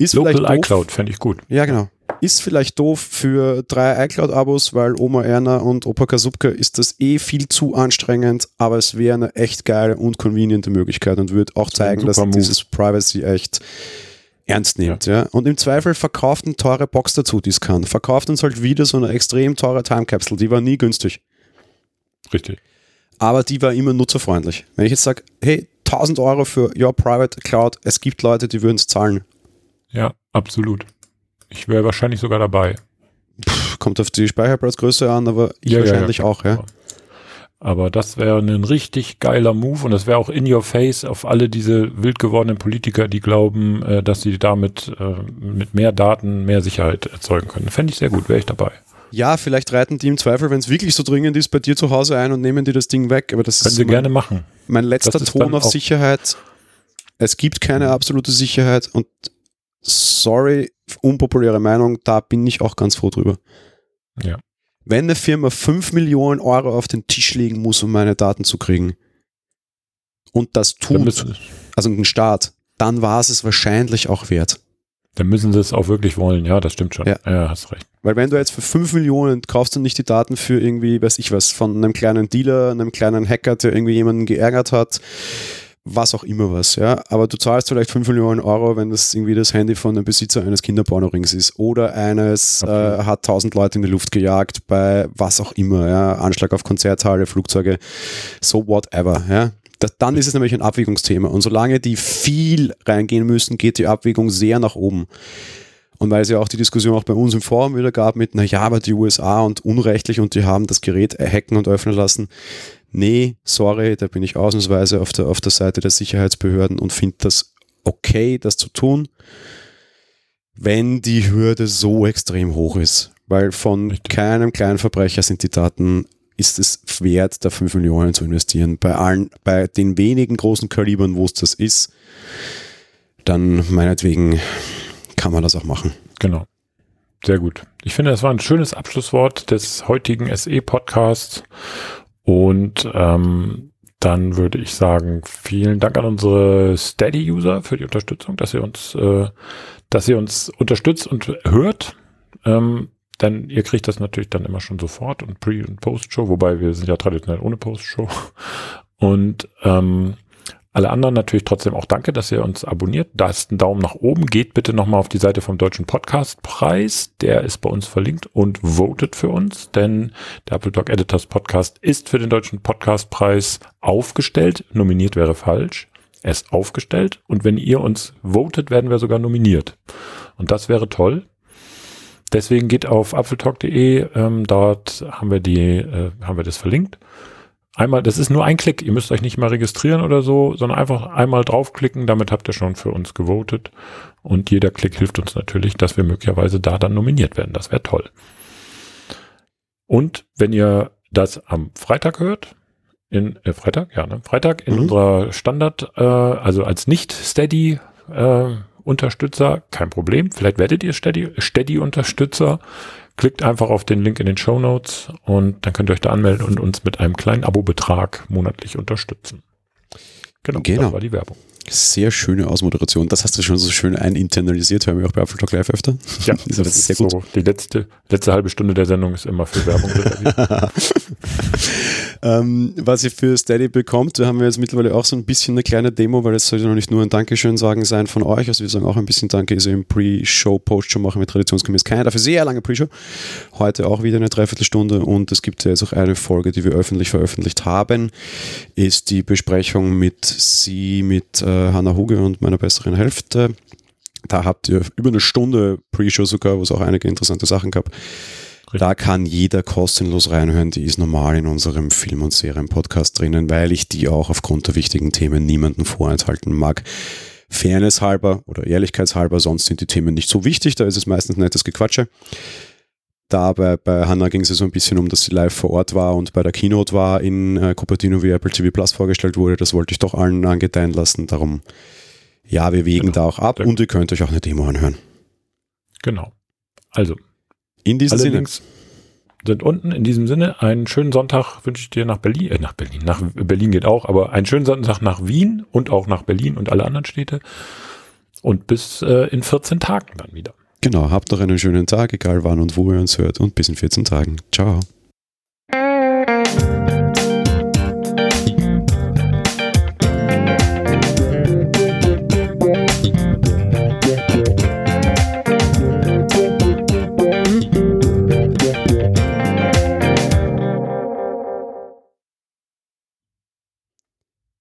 Ist Local iCloud fände ich gut. Ja, genau. Ist vielleicht doof für drei iCloud-Abos, weil Oma Erna und Opa Kasubke ist das eh viel zu anstrengend, aber es wäre eine echt geile und conveniente Möglichkeit und würde auch zeigen, dass Move. dieses Privacy echt ernst nimmt. Ja. ja. Und im Zweifel verkauft eine teure Box dazu, die es kann. Verkauft uns halt wieder so eine extrem teure Time Capsule, die war nie günstig. Richtig. Aber die war immer nutzerfreundlich. Wenn ich jetzt sage, hey, 1000 Euro für Your Private Cloud, es gibt Leute, die würden es zahlen. Ja, absolut. Ich wäre wahrscheinlich sogar dabei. Kommt auf die Speicherplatzgröße an, aber ich ja, wahrscheinlich ja, auch, ja. Aber das wäre ein richtig geiler Move und das wäre auch in your face auf alle diese wild gewordenen Politiker, die glauben, äh, dass sie damit äh, mit mehr Daten mehr Sicherheit erzeugen können. Fände ich sehr gut, wäre ich dabei. Ja, vielleicht reiten die im Zweifel, wenn es wirklich so dringend ist, bei dir zu Hause ein und nehmen dir das Ding weg. Aber das Können ist sie gerne machen. Mein letzter Ton auf Sicherheit. Es gibt keine absolute Sicherheit und sorry, unpopuläre Meinung, da bin ich auch ganz froh drüber. Ja. Wenn eine Firma 5 Millionen Euro auf den Tisch legen muss, um meine Daten zu kriegen, und das tut, also ein Staat, dann war es es wahrscheinlich auch wert. Dann müssen sie es auch wirklich wollen, ja, das stimmt schon. Ja. ja, hast recht. Weil wenn du jetzt für 5 Millionen kaufst du nicht die Daten für irgendwie, weiß ich was, von einem kleinen Dealer, einem kleinen Hacker, der irgendwie jemanden geärgert hat, was auch immer was, ja. Aber du zahlst vielleicht 5 Millionen Euro, wenn das irgendwie das Handy von einem Besitzer eines Kinderpornorings ist oder eines okay. äh, hat 1000 Leute in die Luft gejagt bei was auch immer, ja. Anschlag auf Konzerthalle, Flugzeuge, so whatever, ja. Das, dann ist es nämlich ein Abwägungsthema. Und solange die viel reingehen müssen, geht die Abwägung sehr nach oben. Und weil es ja auch die Diskussion auch bei uns im Forum wieder gab mit, na ja, aber die USA und unrechtlich und die haben das Gerät hacken und öffnen lassen. Nee, sorry, da bin ich ausnahmsweise auf der, auf der Seite der Sicherheitsbehörden und finde das okay, das zu tun, wenn die Hürde so extrem hoch ist. Weil von Richtig. keinem kleinen Verbrecher sind die Daten ist es wert, da 5 Millionen zu investieren. Bei allen, bei den wenigen großen Kalibern, wo es das ist, dann meinetwegen kann man das auch machen. Genau. Sehr gut. Ich finde, das war ein schönes Abschlusswort des heutigen SE-Podcasts. Und ähm, dann würde ich sagen, vielen Dank an unsere Steady-User für die Unterstützung, dass ihr uns, äh, dass ihr uns unterstützt und hört. Ähm, denn ihr kriegt das natürlich dann immer schon sofort und Pre- und Post-Show, wobei wir sind ja traditionell ohne Post-Show. Und ähm, alle anderen natürlich trotzdem auch danke, dass ihr uns abonniert. Da ist ein Daumen nach oben. Geht bitte nochmal auf die Seite vom Deutschen Podcastpreis. Der ist bei uns verlinkt und votet für uns, denn der Apple Talk Editors Podcast ist für den Deutschen Podcastpreis aufgestellt. Nominiert wäre falsch. Er ist aufgestellt und wenn ihr uns votet, werden wir sogar nominiert. Und das wäre toll. Deswegen geht auf apfeltalk.de, ähm, dort haben wir die, äh, haben wir das verlinkt. Einmal, das ist nur ein Klick, ihr müsst euch nicht mal registrieren oder so, sondern einfach einmal draufklicken, damit habt ihr schon für uns gewotet. Und jeder Klick hilft uns natürlich, dass wir möglicherweise da dann nominiert werden. Das wäre toll. Und wenn ihr das am Freitag hört, in äh, Freitag, ja, ne? Freitag in mhm. unserer Standard, äh, also als nicht Steady äh, Unterstützer, kein Problem. Vielleicht werdet ihr Steady-Unterstützer. Klickt einfach auf den Link in den Show Notes und dann könnt ihr euch da anmelden und uns mit einem kleinen Abo-Betrag monatlich unterstützen. Genau, genau, das war die Werbung. Sehr schöne Ausmoderation. Das hast du schon so schön eininternalisiert, hören wir auch bei Apple Talk Live öfter. Ja, das, das ist sehr gut. So, die letzte, letzte halbe Stunde der Sendung ist immer für Werbung ähm, was ihr für Steady bekommt, da haben wir jetzt mittlerweile auch so ein bisschen eine kleine Demo, weil es sollte noch nicht nur ein Dankeschön sagen sein von euch, also wir sagen auch ein bisschen Danke, also im Pre-Show, Post-Show machen wir traditionsgemäß keine, dafür sehr lange Pre-Show. Heute auch wieder eine Dreiviertelstunde und es gibt ja jetzt auch eine Folge, die wir öffentlich veröffentlicht haben, ist die Besprechung mit sie, mit äh, Hanna Huge und meiner besseren Hälfte. Da habt ihr über eine Stunde Pre-Show sogar, wo es auch einige interessante Sachen gab. Da kann jeder kostenlos reinhören. Die ist normal in unserem Film- und Serien-Podcast drinnen, weil ich die auch aufgrund der wichtigen Themen niemanden vorenthalten mag. Fairness halber oder Ehrlichkeitshalber, sonst sind die Themen nicht so wichtig, da ist es meistens nettes Gequatsche. Da bei, bei Hannah ging es so ein bisschen um, dass sie live vor Ort war und bei der Keynote war in äh, Cupertino, wie Apple TV Plus vorgestellt wurde. Das wollte ich doch allen angedeihen lassen. Darum, ja, wir wägen genau. da auch ab und ihr könnt euch auch eine Demo anhören. Genau. Also, in diesem Alle Sinne. Sind unten. In diesem Sinne, einen schönen Sonntag wünsche ich dir nach Berlin, äh, nach Berlin, nach Berlin geht auch, aber einen schönen Sonntag nach Wien und auch nach Berlin und alle anderen Städte. Und bis äh, in 14 Tagen dann wieder. Genau, habt noch einen schönen Tag, egal wann und wo ihr uns hört und bis in 14 Tagen. Ciao.